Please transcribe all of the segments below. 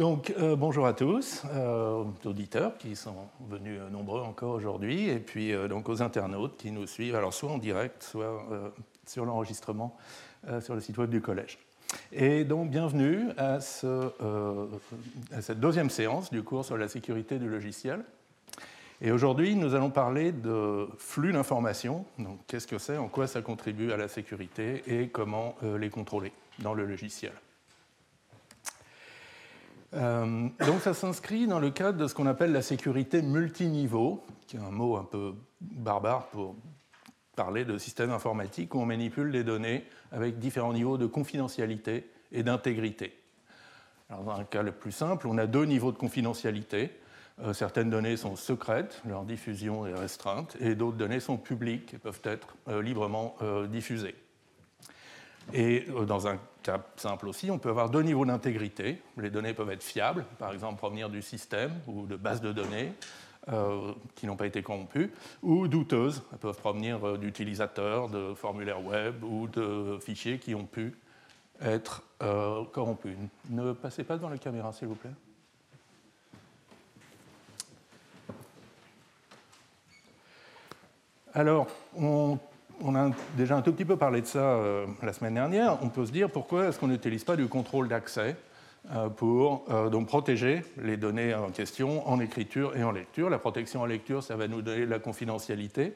Donc, euh, bonjour à tous, euh, aux auditeurs qui sont venus euh, nombreux encore aujourd'hui, et puis donc aux internautes qui nous suivent, alors soit en direct, soit sur l'enregistrement sur le site web du collège. Et donc, bienvenue à, à, cette deuxième séance du cours sur la sécurité du logiciel. Et aujourd'hui, nous allons parler de flux d'informations. Donc, qu'est-ce que c'est, en quoi ça contribue à la sécurité et comment les contrôler dans le logiciel. Euh, donc ça s'inscrit dans le cadre de ce qu'on appelle la sécurité multiniveau, qui est un mot un peu barbare pour parler de systèmes informatiques où on manipule les données avec différents niveaux de confidentialité et d'intégrité. dans un cas le plus simple, on a deux niveaux de confidentialité. Euh, certaines données sont secrètes, leur diffusion est restreinte, et d'autres données sont publiques et peuvent être euh, librement diffusées. Et euh, dans un cas simple aussi, on peut avoir deux niveaux d'intégrité. Les données peuvent être fiables, par exemple provenir du système ou de bases de données euh, qui n'ont pas été corrompues, ou douteuses. Elles peuvent provenir euh, d'utilisateurs, de formulaires web ou de fichiers qui ont pu être corrompus. Ne passez pas devant la caméra, s'il vous plaît. Alors, on on a déjà un tout petit peu parlé de ça euh, la semaine dernière. On peut se dire pourquoi est-ce qu'on n'utilise pas du contrôle d'accès euh, pour euh, donc protéger les données en question en écriture et en lecture. La protection en lecture, ça va nous donner la confidentialité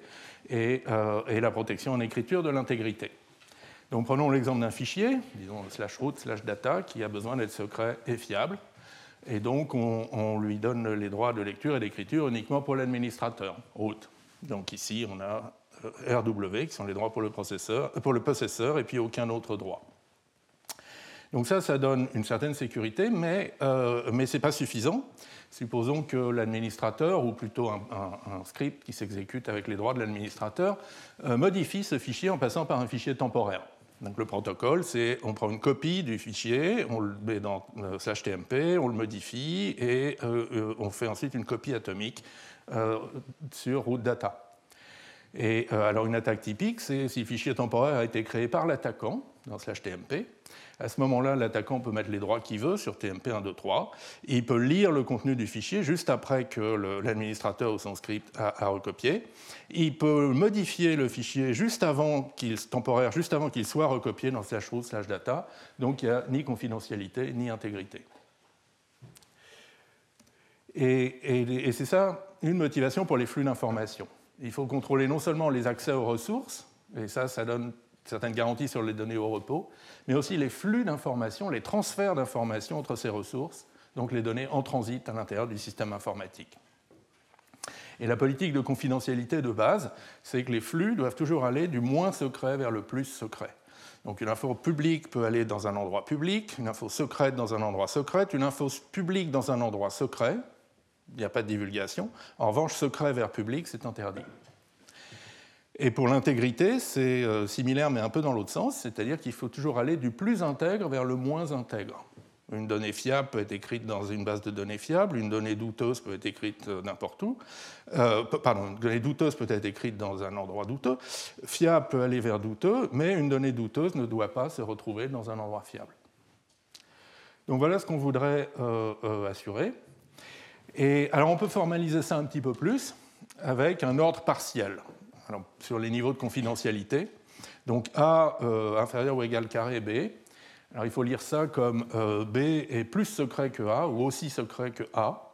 et, la protection en écriture de l'intégrité. Donc prenons l'exemple d'un fichier, disons slash root slash data, qui a besoin d'être secret et fiable. Et donc on, lui donne les droits de lecture et d'écriture uniquement pour l'administrateur, root. Donc ici on a RW, qui sont les droits pour le, processeur, pour le possesseur, et puis aucun autre droit. Donc ça, ça donne une certaine sécurité, mais, euh, mais ce n'est pas suffisant. Supposons que l'administrateur, ou plutôt un, script qui s'exécute avec les droits de l'administrateur, euh, modifie ce fichier en passant par un fichier temporaire. Donc le protocole, c'est on prend une copie du fichier, on le met dans euh, slash TMP, on le modifie et on fait ensuite une copie atomique sur root data. Euh, alors une attaque typique, c'est si le fichier temporaire a été créé par l'attaquant dans slash TMP. À ce moment-là, l'attaquant peut mettre les droits qu'il veut sur TMP 1, 2, 3. Et il peut lire le contenu du fichier juste après que l'administrateur ou son script a, recopié. Il peut modifier le fichier juste avant qu'il temporaire, juste avant qu'il soit recopié dans slash root slash data. Donc il n'y a ni confidentialité ni intégrité. et c'est ça une motivation pour les flux d'informations il faut contrôler non seulement les accès aux ressources, et ça, ça donne certaines garanties sur les données au repos, mais aussi les flux d'informations, les transferts d'informations entre ces ressources, donc les données en transit à l'intérieur du système informatique. Et la politique de confidentialité de base, c'est que les flux doivent toujours aller du moins secret vers le plus secret. Donc une info publique peut aller dans un endroit public, une info secrète dans un endroit secret, une info publique dans un endroit secret, il n'y a pas de divulgation. En revanche, secret vers public, c'est interdit. Et pour l'intégrité, c'est euh, similaire mais un peu dans l'autre sens, c'est-à-dire qu'il faut toujours aller du plus intègre vers le moins intègre. Une donnée fiable peut être écrite dans une base de données fiable, une donnée douteuse peut être écrite euh, n'importe où. Euh, pardon, une donnée douteuse peut être écrite dans un endroit douteux. Fiable peut aller vers douteux, mais une donnée douteuse ne doit pas se retrouver dans un endroit fiable. Donc voilà ce qu'on voudrait assurer. Alors on peut formaliser ça un petit peu plus avec un ordre partiel sur les niveaux de confidentialité. Donc A euh, inférieur ou égal carré B. Alors il faut lire ça comme euh, B est plus secret que A ou aussi secret que A.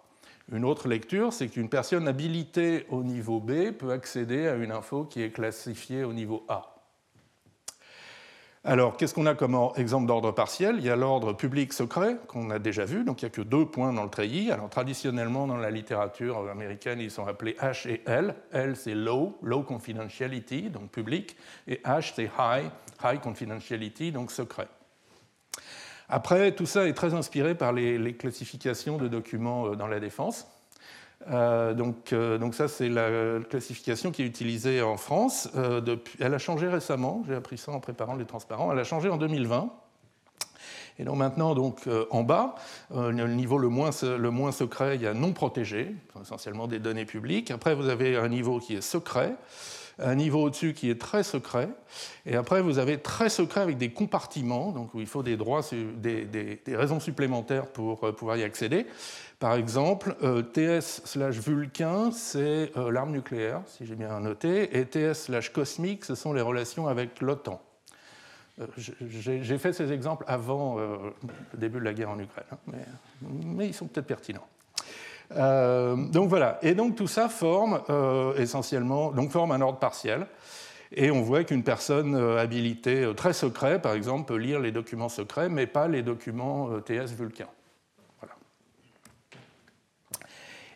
Une autre lecture, c'est qu'une personne habilitée au niveau B peut accéder à une info qui est classifiée au niveau A. Alors, qu'est-ce qu'on a comme exemple d'ordre partiel? Il y a l'ordre public secret, qu'on a déjà vu, donc il n'y a que deux points dans le treillis. Alors, traditionnellement, dans la littérature américaine, ils sont appelés H et L. L, c'est low, low confidentiality, donc public, et H, c'est high, high confidentiality, donc secret. Après, tout ça est très inspiré par les classifications de documents euh, dans la défense. Euh, donc, euh, donc, ça, c'est la classification qui est utilisée en France. Euh, elle a changé récemment, j'ai appris ça en préparant les transparents, elle a changé en 2020. Et donc maintenant, donc, en bas, le niveau le moins secret, il y a non protégé, essentiellement des données publiques. Après, vous avez un niveau qui est secret un niveau au-dessus qui est très secret, et après vous avez très secret avec des compartiments, donc où il faut des droits, des, raisons supplémentaires pour euh, pouvoir y accéder. Par exemple, euh, TS slash Vulcain, c'est euh, l'arme nucléaire, si j'ai bien noté, et TS slash Cosmique, ce sont les relations avec l'OTAN. J'ai fait ces exemples avant le début de la guerre en Ukraine, hein, mais ils sont peut-être pertinents. Euh, donc voilà. Et donc tout ça forme euh, essentiellement, donc forme un ordre partiel. Et on voit qu'une personne euh, habilitée très secret, par exemple, peut lire les documents secrets, mais pas les documents TS Vulcain. Voilà.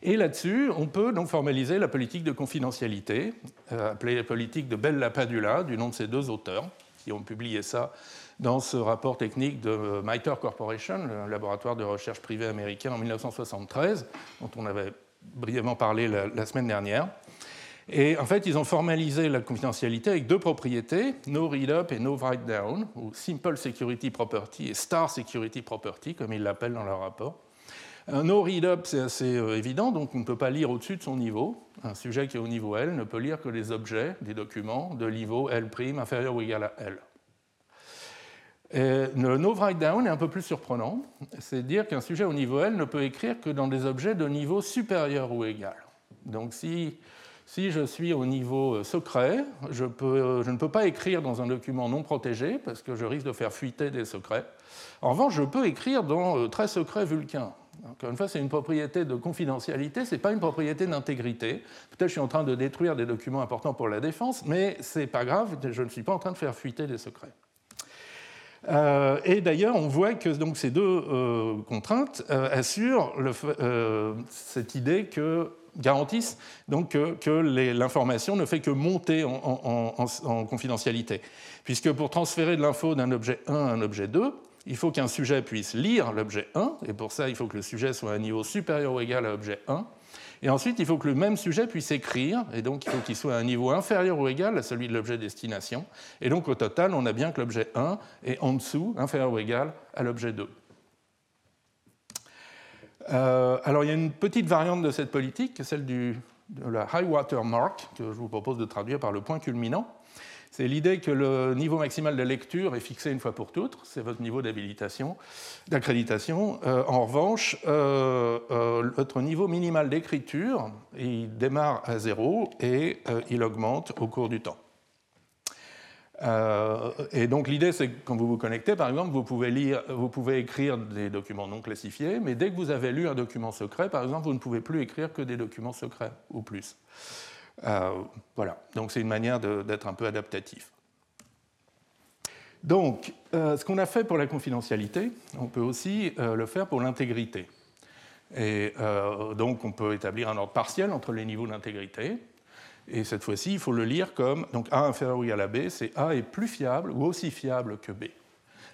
Et là-dessus, on peut donc formaliser la politique de confidentialité, appelée la politique de Bella Padula, du nom de ces deux auteurs, qui ont publié ça dans ce rapport technique de MITRE Corporation, le laboratoire de recherche privé américain en 1973, dont on avait brièvement parlé la, semaine dernière. Et en fait, ils ont formalisé la confidentialité avec deux propriétés, No Read Up et No Write Down, ou Simple Security Property et Star Security Property, comme ils l'appellent dans leur rapport. Un no read up, c'est assez euh, évident, donc on ne peut pas lire au-dessus de son niveau. Un sujet qui est au niveau L ne peut lire que les objets des documents de niveau L' inférieur ou égal à L le no write down est un peu plus surprenant, c'est dire qu'un sujet au niveau L ne peut écrire que dans des objets de niveau supérieur ou égal. Donc si, je suis au niveau euh, secret, je, ne peux pas écrire dans un document non protégé parce que je risque de faire fuiter des secrets. En revanche, je peux écrire dans euh, très secret vulcain. Encore une fois, c'est une propriété de confidentialité, ce n'est pas une propriété d'intégrité. Peut-être je suis en train de détruire des documents importants pour la défense, mais ce n'est pas grave, je ne suis pas en train de faire fuiter des secrets. Euh, et d'ailleurs, on voit que donc, ces deux euh, contraintes euh, assurent cette idée que garantissent donc que, l'information ne fait que monter en, confidentialité. Puisque pour transférer de l'info d'un objet 1 à un objet 2, il faut qu'un sujet puisse lire l'objet 1, et pour ça, il faut que le sujet soit à un niveau supérieur ou égal à l'objet 1, et ensuite, il faut que le même sujet puisse écrire, et donc il faut qu'il soit à un niveau inférieur ou égal à celui de l'objet destination. Et donc au total, on a bien que l'objet 1 est en dessous, inférieur ou égal à l'objet 2. Euh, alors il y a une petite variante de cette politique, celle du, de la high water mark, que je vous propose de traduire par le point culminant. C'est l'idée que le niveau maximal de lecture est fixé une fois pour toutes, c'est votre niveau d'habilitation, d'accréditation. Euh, en revanche, euh, euh, votre niveau minimal d'écriture, il démarre à zéro et il augmente au cours du temps. et donc l'idée, c'est que quand vous vous connectez, par exemple, vous pouvez, lire, vous pouvez écrire des documents non classifiés, mais dès que vous avez lu un document secret, par exemple, vous ne pouvez plus écrire que des documents secrets ou plus. Euh, voilà, donc c'est une manière d'être un peu adaptatif. Donc, euh, ce qu'on a fait pour la confidentialité, on peut aussi euh, le faire pour l'intégrité. Et donc, on peut établir un ordre partiel entre les niveaux d'intégrité. Et cette fois-ci, il faut le lire comme donc A inférieur ou égal à B, c'est A est plus fiable ou aussi fiable que B.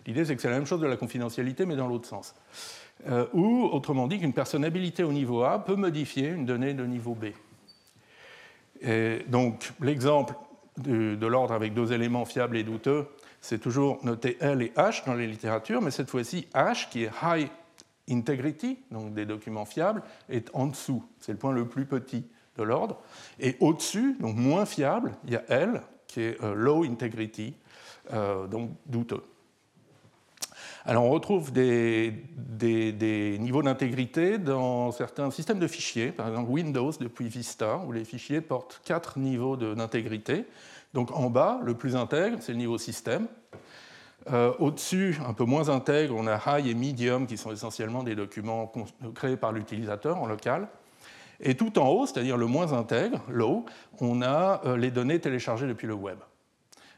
L'idée, c'est que c'est la même chose de la confidentialité, mais dans l'autre sens. ou, autrement dit, qu'une personne habilitée au niveau A peut modifier une donnée de niveau B. Et donc, l'exemple de, l'ordre avec deux éléments fiables et douteux, c'est toujours noté L et H dans les littératures, mais cette fois-ci, H, qui est high integrity, donc des documents fiables, est en dessous. C'est le point le plus petit de l'ordre. Et au-dessus, donc moins fiable, il y a L, qui est euh, low integrity, euh, donc douteux. Alors on retrouve des, niveaux d'intégrité dans certains systèmes de fichiers, par exemple Windows depuis Vista, où les fichiers portent quatre niveaux d'intégrité. Donc en bas, le plus intègre, c'est le niveau système. Euh, au-dessus, un peu moins intègre, on a High et Medium, qui sont essentiellement des documents créés par l'utilisateur en local. Et tout en haut, c'est-à-dire le moins intègre, Low, on a euh, les données téléchargées depuis le web.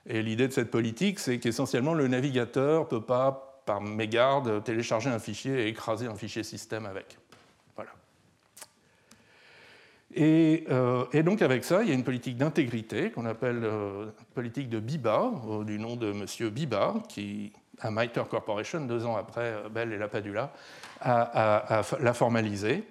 Et l'idée de cette politique, c'est qu'essentiellement le navigateur ne peut pas par mégarde, télécharger un fichier et écraser un fichier système avec. Voilà. Et, euh, donc avec ça, il y a une politique d'intégrité qu'on appelle euh, politique de BIBA, du nom de M. Biba, qui, à MITRE Corporation, deux ans après euh, Bell et la Padula, a, l'a formalisé.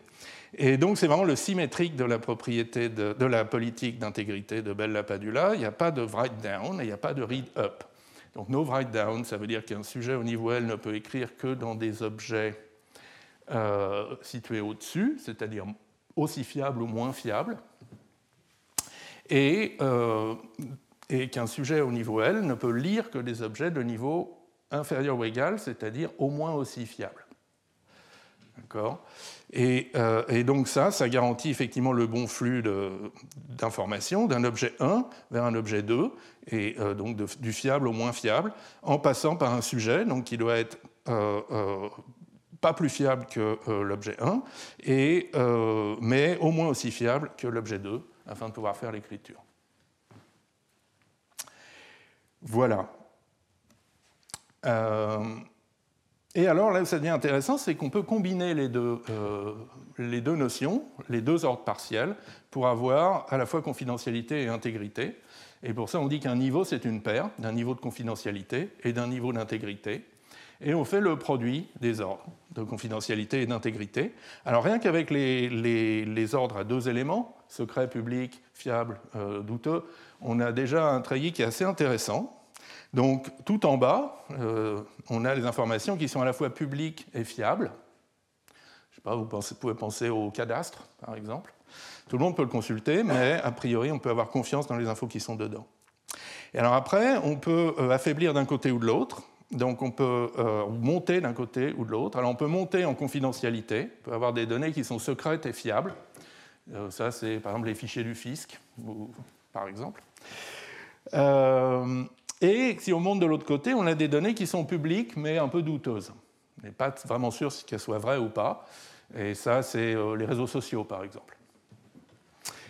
Et donc c'est vraiment le symétrique de la propriété de, la politique d'intégrité de Bell Padula. Il n'y a pas de write down et il n'y a pas de read up. Donc no write down, ça veut dire qu'un sujet au niveau L ne peut écrire que dans des objets euh, situés au-dessus, c'est-à-dire aussi fiables ou moins fiables, et, euh, et qu'un sujet au niveau L ne peut lire que des objets de niveau inférieur ou égal, c'est-à-dire au moins aussi fiables. D'accord? Euh, et, donc ça, ça garantit effectivement le bon flux d'informations d'un objet 1 vers un objet 2, et euh, donc du fiable au moins fiable, en passant par un sujet donc, qui doit être euh, pas plus fiable que l'objet 1, et, mais au moins aussi fiable que l'objet 2, afin de pouvoir faire l'écriture. Voilà. Et alors là ça devient intéressant, c'est qu'on peut combiner les deux, euh, les deux notions, les deux ordres partiels, pour avoir à la fois confidentialité et intégrité. Et pour ça, on dit qu'un niveau, c'est une paire d'un niveau de confidentialité et d'un niveau d'intégrité. Et on fait le produit des ordres de confidentialité et d'intégrité. Alors rien qu'avec les, les, ordres à deux éléments, secret, public, fiable, euh, douteux, on a déjà un treillis qui est assez intéressant. Donc tout en bas, euh, on a les informations qui sont à la fois publiques et fiables. Je sais pas, vous, pouvez penser au cadastre, par exemple. Tout le monde peut le consulter, mais a priori, on peut avoir confiance dans les infos qui sont dedans. Et alors après, on peut euh, affaiblir d'un côté ou de l'autre. Donc on peut euh, monter d'un côté ou de l'autre. Alors on peut monter en confidentialité, on peut avoir des données qui sont secrètes et fiables. ça, c'est par exemple les fichiers du fisc, par exemple. Et si on monte de l'autre côté, on a des données qui sont publiques, mais un peu douteuses. On n'est pas vraiment sûr si qu'elles soient vraies ou pas. Et ça, c'est euh, les réseaux sociaux, par exemple.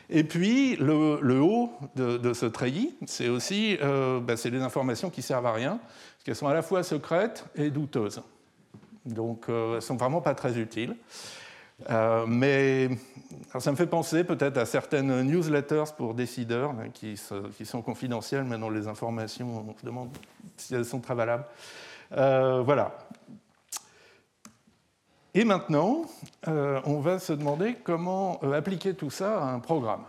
Et puis, le, haut de, ce treillis, c'est aussi euh, bah, des informations qui servent à rien, parce qu'elles sont à la fois secrètes et douteuses. Donc, euh, elles ne sont vraiment pas très utiles. Euh, mais ça me fait penser peut-être à certaines newsletters pour décideurs hein, qui, sont confidentielles, mais dont les informations, on se demande si elles sont très valables. Euh, voilà. Et maintenant, euh, on va se demander comment appliquer tout ça à un programme.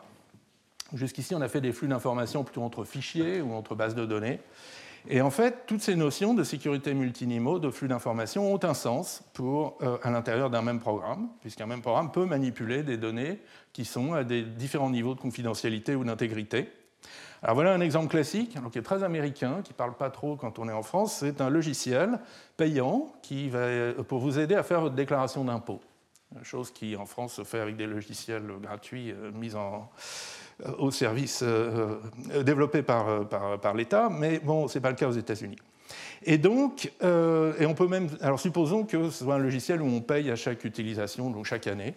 Jusqu'ici, on a fait des flux d'informations plutôt entre fichiers ou entre bases de données. Et en fait, toutes ces notions de sécurité multiniveau, de flux d'informations, ont un sens pour, euh, à l'intérieur d'un même programme, puisqu'un même programme peut manipuler des données qui sont à des différents niveaux de confidentialité ou d'intégrité. Alors voilà un exemple classique, qui est très américain, qui ne parle pas trop quand on est en France. C'est un logiciel payant qui va, pour vous aider à faire votre déclaration d'impôt. Chose qui en France se fait avec des logiciels gratuits euh, mis en, au service euh, euh, développé euh, par l'État, mais bon, ce n'est pas le cas aux États-Unis. Et donc, et on peut même, alors supposons que ce soit un logiciel où on paye à chaque utilisation, donc chaque année.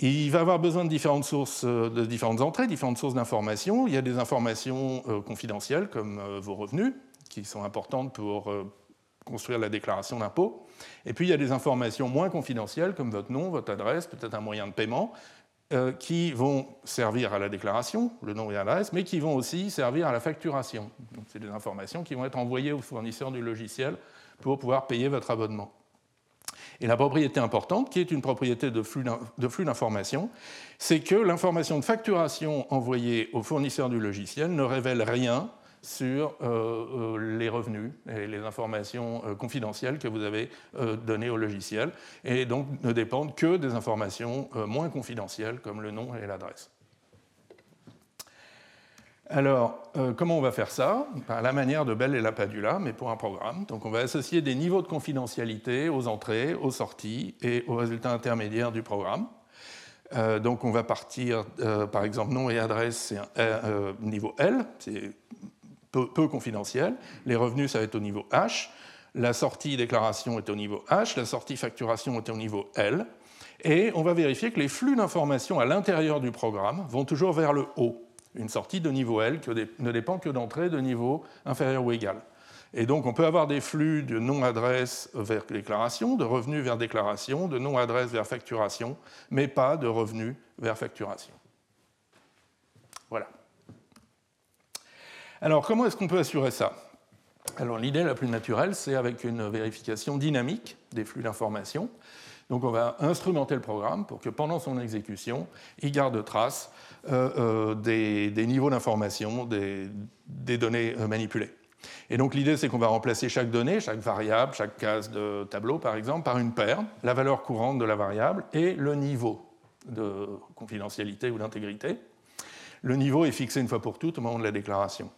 Il va avoir besoin de différentes sources, de différentes entrées, différentes sources d'informations. Il y a des informations confidentielles comme vos revenus, qui sont importantes pour construire la déclaration d'impôt. Et puis il y a des informations moins confidentielles comme votre nom, votre adresse, peut-être un moyen de paiement, euh, qui vont servir à la déclaration, le nom et l'adresse, mais qui vont aussi servir à la facturation. C'est des informations qui vont être envoyées au fournisseur du logiciel pour pouvoir payer votre abonnement. Et la propriété importante, qui est une propriété de flux d'information, c'est que l'information de facturation envoyée au fournisseur du logiciel ne révèle rien sur euh, euh, les revenus et les informations euh, confidentielles que vous avez données au logiciel, et donc ne dépendent que des informations moins confidentielles comme le nom et l'adresse. Alors, comment on va faire ça? Par la manière de Bell et la Padula, mais pour un programme. Donc, on va associer des niveaux de confidentialité aux entrées, aux sorties et aux résultats intermédiaires du programme. donc, on va partir, par exemple, nom et adresse, c'est niveau L, c'est peu, confidentiel. Les revenus, ça va être au niveau H. La sortie déclaration est au niveau H. La sortie facturation est au niveau L. Et on va vérifier que les flux d'informations à l'intérieur du programme vont toujours vers le haut. Une sortie de niveau L ne dépend que d'entrée de niveau inférieur ou égal. Et donc on peut avoir des flux de nom-adresse vers déclaration, de revenus vers déclaration, de nom-adresse vers facturation, mais pas de revenus vers facturation. Voilà. Alors, comment est-ce qu'on peut assurer ça? Alors, l'idée la plus naturelle, c'est avec une vérification dynamique des flux d'informations. Donc, on va instrumenter le programme pour que pendant son exécution, il garde trace euh, euh, des, niveaux d'information, des, données euh, manipulées. Et donc l'idée, c'est qu'on va remplacer chaque donnée, chaque variable, chaque case de tableau, par exemple, par une paire, la valeur courante de la variable et le niveau de confidentialité ou d'intégrité. Le niveau est fixé une fois pour toutes au moment de la déclaration.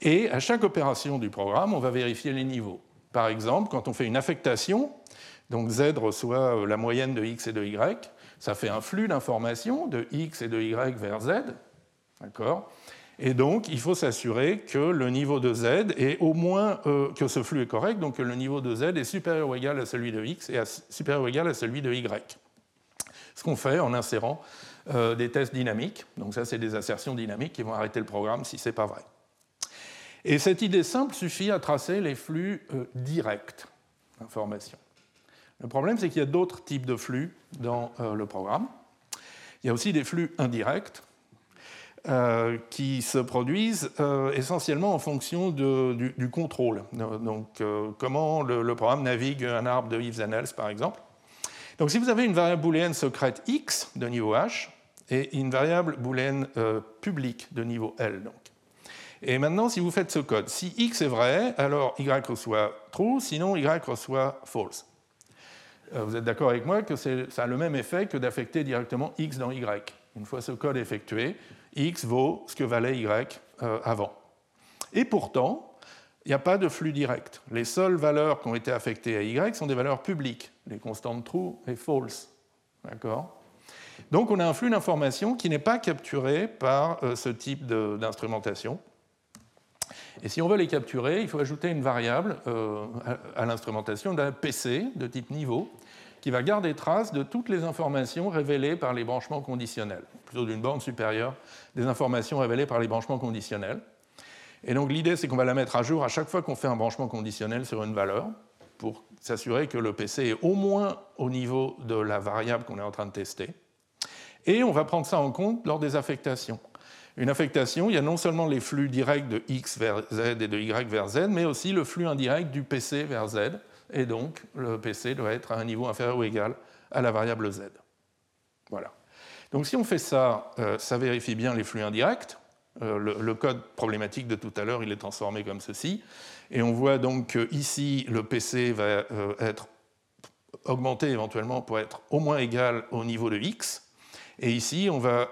Et à chaque opération du programme, on va vérifier les niveaux. Par exemple, quand on fait une affectation, donc Z reçoit la moyenne de X et de Y, ça fait un flux d'informations de X et de Y vers Z. D'accord? Et donc, il faut s'assurer que le niveau de z est au moins euh, que ce flux est correct, donc que le niveau de z est supérieur ou égal à celui de x et supérieur ou égal à celui de y. Ce qu'on fait en insérant euh, des tests dynamiques. Donc ça, c'est des assertions dynamiques qui vont arrêter le programme si ce n'est pas vrai. Et cette idée simple suffit à tracer les flux euh, directs d'information. Le problème, c'est qu'il y a d'autres types de flux dans le programme. Il y a aussi des flux indirects euh, qui se produisent euh, essentiellement en fonction du, contrôle. Donc, euh, comment le, programme navigue un arbre de Yves Zanels, par exemple. Donc, si vous avez une variable booléenne secrète x de niveau h et une variable booléenne publique de niveau L, donc. Et maintenant, si vous faites ce code, si x est vrai, alors y reçoit true, sinon y reçoit false. Vous êtes d'accord avec moi que ça a le même effet que d'affecter directement x dans y. Une fois ce code effectué, x vaut ce que valait y euh, avant. Et pourtant, il n'y a pas de flux direct. Les seules valeurs qui ont été affectées à y sont des valeurs publiques, les constantes true et false. D'accord? Donc on a un flux d'informations qui n'est pas capturé par euh, ce type d'instrumentation. Et si on veut les capturer, il faut ajouter une variable euh, à, l'instrumentation d'un PC de type niveau qui va garder trace de toutes les informations révélées par les branchements conditionnels, plutôt d'une borne supérieure des informations révélées par les branchements conditionnels. Et donc l'idée, c'est qu'on va la mettre à jour à chaque fois qu'on fait un branchement conditionnel sur une valeur, pour s'assurer que le PC est au moins au niveau de la variable qu'on est en train de tester. Et on va prendre ça en compte lors des affectations. Une affectation, il y a non seulement les flux directs de X vers Z et de Y vers Z, mais aussi le flux indirect du PC vers Z, et donc le PC doit être à un niveau inférieur ou égal à la variable Z. Voilà. Donc si on fait ça, euh, ça vérifie bien les flux indirects. Euh, le, code problématique de tout à l'heure, il est transformé comme ceci. Et on voit donc qu'ici, le PC va euh, être augmenté éventuellement pour être au moins égal au niveau de x. Et ici, on va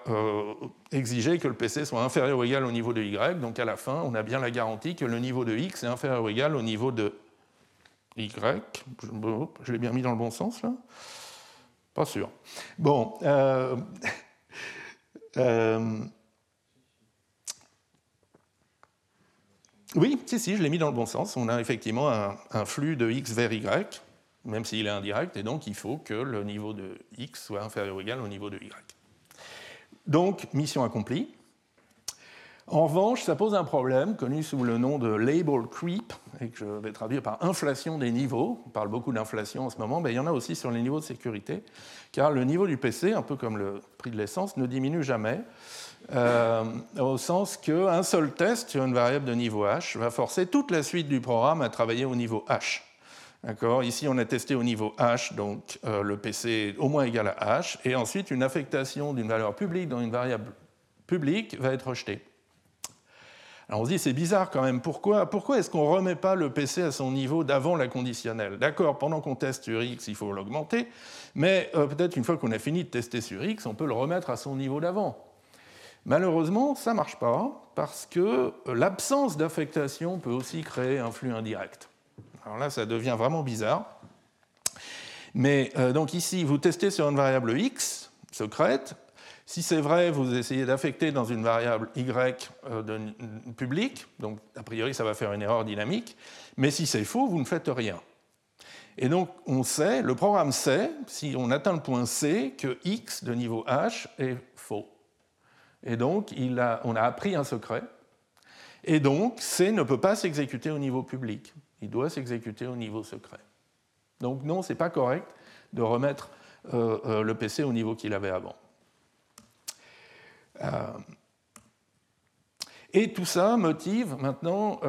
exiger que le PC soit inférieur ou égal au niveau de y. Donc à la fin, on a bien la garantie que le niveau de x est inférieur ou égal au niveau de y. Je l'ai bien mis dans le bon sens là Pas sûr. Bon. Euh, euh, oui, si, si, je l'ai mis dans le bon sens. On a effectivement un, flux de x vers y, même s'il est indirect, et donc il faut que le niveau de x soit inférieur ou égal au niveau de y. Donc, mission accomplie. En revanche, ça pose un problème connu sous le nom de label creep, et que je vais traduire par inflation des niveaux. On parle beaucoup d'inflation en ce moment, mais il y en a aussi sur les niveaux de sécurité, car le niveau du PC, un peu comme le prix de l'essence, ne diminue jamais, euh, au sens qu'un seul test sur une variable de niveau h va forcer toute la suite du programme à travailler au niveau h. Ici, on a testé au niveau h, donc euh, le PC au moins égal à h, et ensuite une affectation d'une valeur publique dans une variable publique va être rejetée. Alors on se dit, c'est bizarre quand même, pourquoi, pourquoi est-ce qu'on ne remet pas le PC à son niveau d'avant la conditionnelle? D'accord, pendant qu'on teste sur X, il faut l'augmenter, mais euh, peut-être une fois qu'on a fini de tester sur X, on peut le remettre à son niveau d'avant. Malheureusement, ça ne marche pas, parce que l'absence d'affectation peut aussi créer un flux indirect. Alors là, ça devient vraiment bizarre. Mais euh, donc ici, vous testez sur une variable X secrète, si c'est vrai, vous essayez d'affecter dans une variable y euh, publique, donc a priori ça va faire une erreur dynamique, mais si c'est faux, vous ne faites rien. Et donc on sait, le programme sait, si on atteint le point C, que x de niveau h est faux. Et donc on a appris un secret, et donc C ne peut pas s'exécuter au niveau public, il doit s'exécuter au niveau secret. Donc non, ce n'est pas correct de remettre euh, euh, le PC au niveau qu'il avait avant. Euh, et tout ça motive maintenant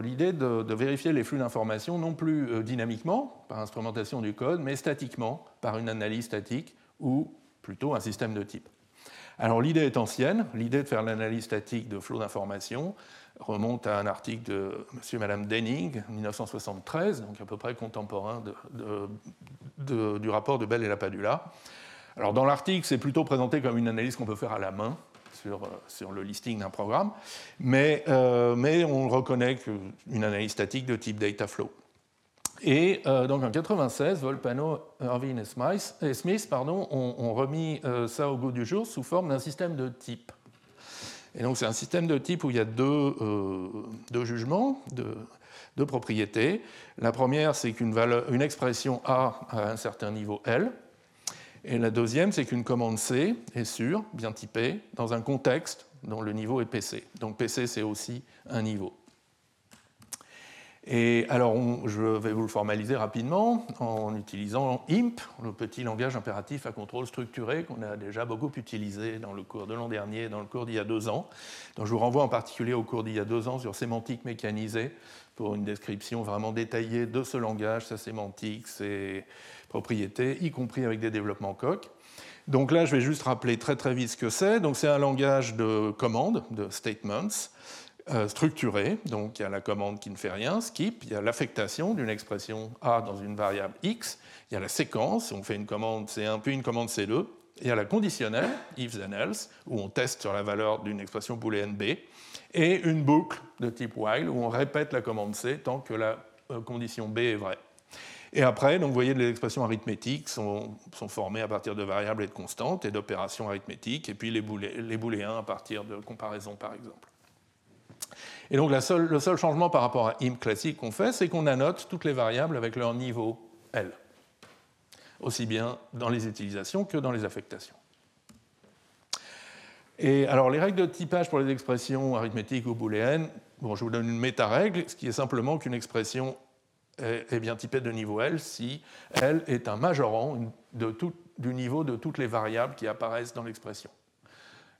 l'idée de, vérifier les flux d'informations, non plus dynamiquement, par instrumentation du code, mais statiquement, par une analyse statique ou plutôt un système de type. Alors l'idée est ancienne, l'idée de faire l'analyse statique de flot d'informations remonte à un article de M. et Mme Denning, 1973, donc à peu près contemporain du rapport de Bell et Lapadula. Alors dans l'article, c'est plutôt présenté comme une analyse qu'on peut faire à la main sur, sur le listing d'un programme, mais, euh, on reconnaît qu'une analyse statique de type data flow. Et euh, donc en 1996, Volpano, Irvine et Smith, pardon, ont, remis euh, ça au goût du jour sous forme d'un système de type. Et donc c'est un système de type où il y a deux, deux jugements, deux, propriétés. La première, c'est qu'une une expression A à un certain niveau L, et la deuxième, c'est qu'une commande C est sûre, bien typée, dans un contexte dont le niveau est PC. Donc PC, c'est aussi un niveau. Et alors, je vais vous le formaliser rapidement en utilisant IMP, le petit langage impératif à contrôle structuré qu'on a déjà beaucoup utilisé dans le cours de l'an dernier dans le cours d'il y a deux ans. Donc, je vous renvoie en particulier au cours d'il y a deux ans sur sémantique mécanisée pour une description vraiment détaillée de ce langage, sa sémantique, ses, propriétés, y compris avec des développements coq. Donc là, je vais juste rappeler très très vite ce que c'est. Donc c'est un langage de commande, de statements, euh, structuré. Donc il y a la commande qui ne fait rien, skip, il y a l'affectation d'une expression A dans une variable X, il y a la séquence, on fait une commande C1 puis une commande C2, il y a la conditionnelle, if then else, où on teste sur la valeur d'une expression booléenne B, et une boucle de type while, où on répète la commande C tant que la euh, condition B est vraie. Et après, donc, vous voyez, les expressions arithmétiques sont, formées à partir de variables et de constantes et d'opérations arithmétiques, et puis les, booléens à partir de comparaisons, par exemple. Et donc, le seul changement par rapport à IMP classique qu'on fait, c'est qu'on annote toutes les variables avec leur niveau L, aussi bien dans les utilisations que dans les affectations. Et alors, les règles de typage pour les expressions arithmétiques ou booléennes, je vous donne une méta-règle, ce qui est simplement qu'une expression est bien typée de niveau L si L est un majorant du niveau de toutes les variables qui apparaissent dans l'expression.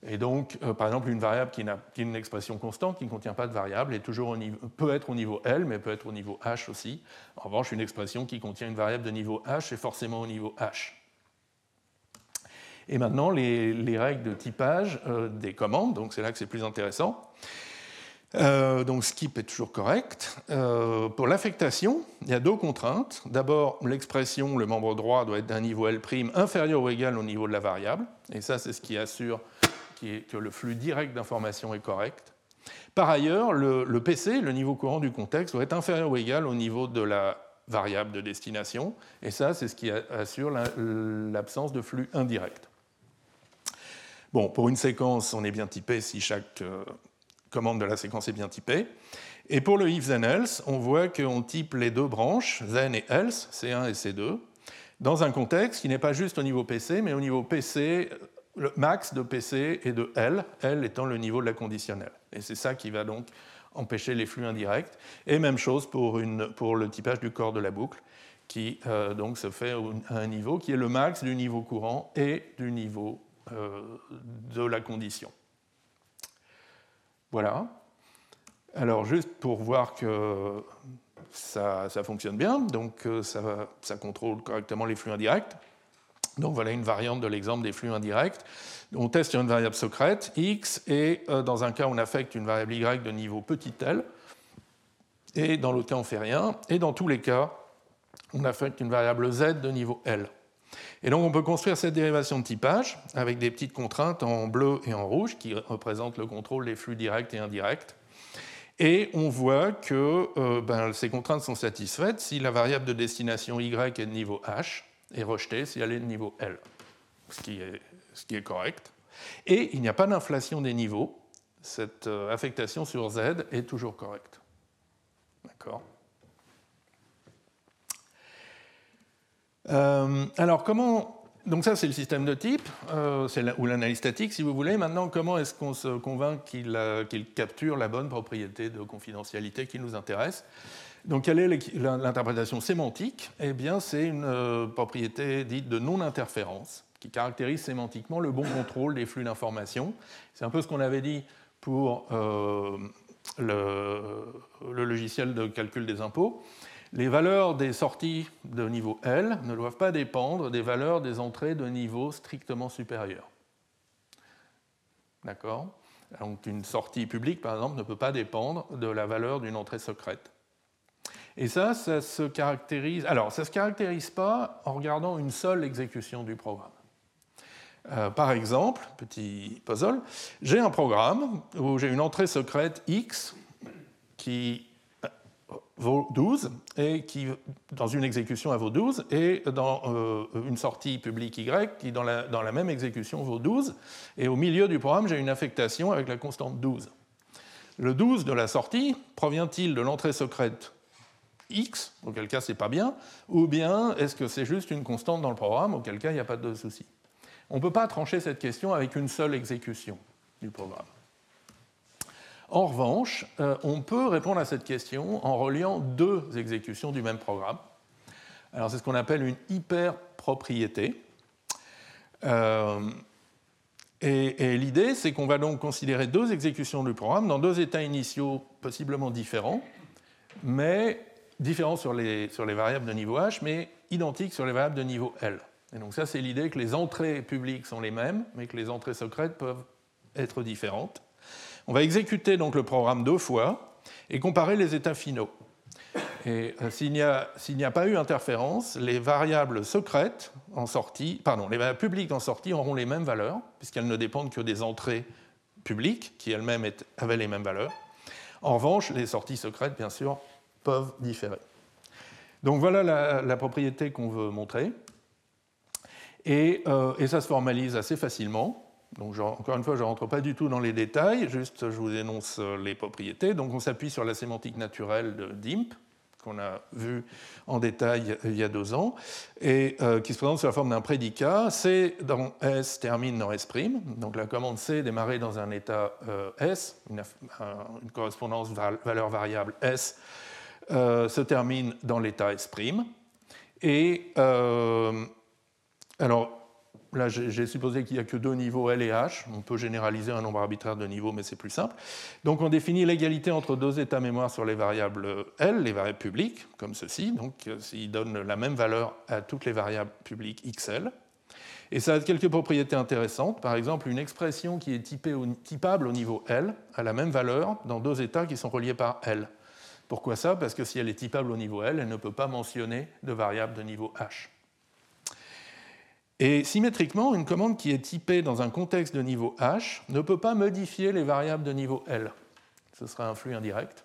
Et donc, euh, par exemple, une variable qui, a, une expression constante, qui ne contient pas de variable, est toujours peut être au niveau L, mais peut être au niveau H aussi. En revanche, une expression qui contient une variable de niveau H est forcément au niveau H. Et maintenant, les, règles de typage euh, des commandes, donc c'est là que c'est plus intéressant. Euh, donc skip est toujours correct. Pour l'affectation, il y a deux contraintes. D'abord, l'expression, le membre droit doit être d'un niveau L' inférieur ou égal au niveau de la variable. Et ça, c'est ce qui assure que le flux direct d'information est correct. Par ailleurs, le, PC, le niveau courant du contexte, doit être inférieur ou égal au niveau de la variable de destination. Et ça, c'est ce qui assure l'absence de flux indirect. Bon, pour une séquence, on est bien typé si chaque euh, commande de la séquence est bien typée. Et pour le if then else, on voit qu'on type les deux branches, then et else, C1 et C2, dans un contexte qui n'est pas juste au niveau PC, mais au niveau PC, le max de PC et de L, L étant le niveau de la conditionnelle. Et c'est ça qui va donc empêcher les flux indirects. Et même chose pour, le typage du corps de la boucle, qui euh, donc se fait à un niveau qui est le max du niveau courant et du niveau euh, de la condition. Voilà. Alors juste pour voir que ça, fonctionne bien, donc euh, ça, contrôle correctement les flux indirects. Donc voilà une variante de l'exemple des flux indirects. On teste sur une variable secrète, x, et euh, dans un cas on affecte une variable y de niveau petit l, et dans l'autre cas on ne fait rien, et dans tous les cas on affecte une variable z de niveau l. Et donc on peut construire cette dérivation de typage avec des petites contraintes en bleu et en rouge qui représentent le contrôle des flux directs et indirects. Et on voit que euh, ben, ces contraintes sont satisfaites si la variable de destination y est de niveau h et rejetée si elle est de niveau l, ce qui est, ce qui est correct. Et il n'y a pas d'inflation des niveaux. Cette euh, affectation sur z est toujours correcte. D'accord Euh, alors, comment. Donc, ça, c'est le système de type, euh, ou l'analyse statique, si vous voulez. Maintenant, comment est-ce qu'on se convainc qu'il capture la bonne propriété de confidentialité qui nous intéresse? Donc, quelle est l'interprétation sémantique? Eh bien, c'est une euh, propriété dite de non-interférence qui caractérise sémantiquement le bon contrôle des flux d'informations. C'est un peu ce qu'on avait dit pour le, logiciel de calcul des impôts les valeurs des sorties de niveau L ne doivent pas dépendre des valeurs des entrées de niveau strictement supérieur. D'accord? Donc une sortie publique, par exemple, ne peut pas dépendre de la valeur d'une entrée secrète. Et ça, ça se caractérise. Alors, ça ne se caractérise pas en regardant une seule exécution du programme. Euh, par exemple, petit puzzle, j'ai un programme où j'ai une entrée secrète X qui vaut 12 et qui, dans une exécution, elle vaut 12, et dans euh, une sortie publique Y qui, dans la, dans la, même exécution, vaut 12. Et au milieu du programme, j'ai une affectation avec la constante 12. Le 12 de la sortie provient-il de l'entrée secrète X, auquel cas c'est pas bien, ou bien est-ce que c'est juste une constante dans le programme, auquel cas il n'y a pas de souci On ne peut pas trancher cette question avec une seule exécution du programme. En revanche, euh, on peut répondre à cette question en reliant deux exécutions du même programme. Alors c'est ce qu'on appelle une hyperpropriété. Euh, et, et l'idée, c'est qu'on va donc considérer deux exécutions du programme dans deux états initiaux possiblement différents, mais différents sur les, sur les variables de niveau h, mais identiques sur les variables de niveau L. Et donc ça, c'est l'idée que les entrées publiques sont les mêmes, mais que les entrées secrètes peuvent être différentes. On va exécuter donc le programme deux fois et comparer les états finaux. Et euh, s'il n'y a, pas eu interférence, les variables secrètes en sortie, pardon, les variables publiques en sortie auront les mêmes valeurs, puisqu'elles ne dépendent que des entrées publiques, qui elles-mêmes avaient les mêmes valeurs. En revanche, les sorties secrètes, bien sûr, peuvent différer. Donc voilà la, propriété qu'on veut montrer. Et, euh, et, ça se formalise assez facilement. Donc, encore une fois, je ne rentre pas du tout dans les détails, juste je vous énonce euh, les propriétés. Donc, on s'appuie sur la sémantique naturelle de DIMP, qu'on a vu en détail euh, il y a deux ans, et qui se présente sous la forme d'un prédicat. C dans S termine dans S'. Donc, la commande C démarrer dans un état S, une, correspondance valeur variable S, se termine dans l'état S'. Et alors, Là, j'ai supposé qu'il n'y a que deux niveaux L et H. On peut généraliser un nombre arbitraire de niveaux, mais c'est plus simple. Donc on définit l'égalité entre deux états mémoire sur les variables L, les variables publiques, comme ceci. Donc ils donnent la même valeur à toutes les variables publiques XL. Et ça a quelques propriétés intéressantes. Par exemple, une expression qui est typable au niveau L a la même valeur dans deux états qui sont reliés par L. Pourquoi ça? Parce que si elle est typable au niveau L, elle ne peut pas mentionner de variable de niveau H. Et symétriquement, une commande qui est typée dans un contexte de niveau H ne peut pas modifier les variables de niveau L. Ce sera un flux indirect.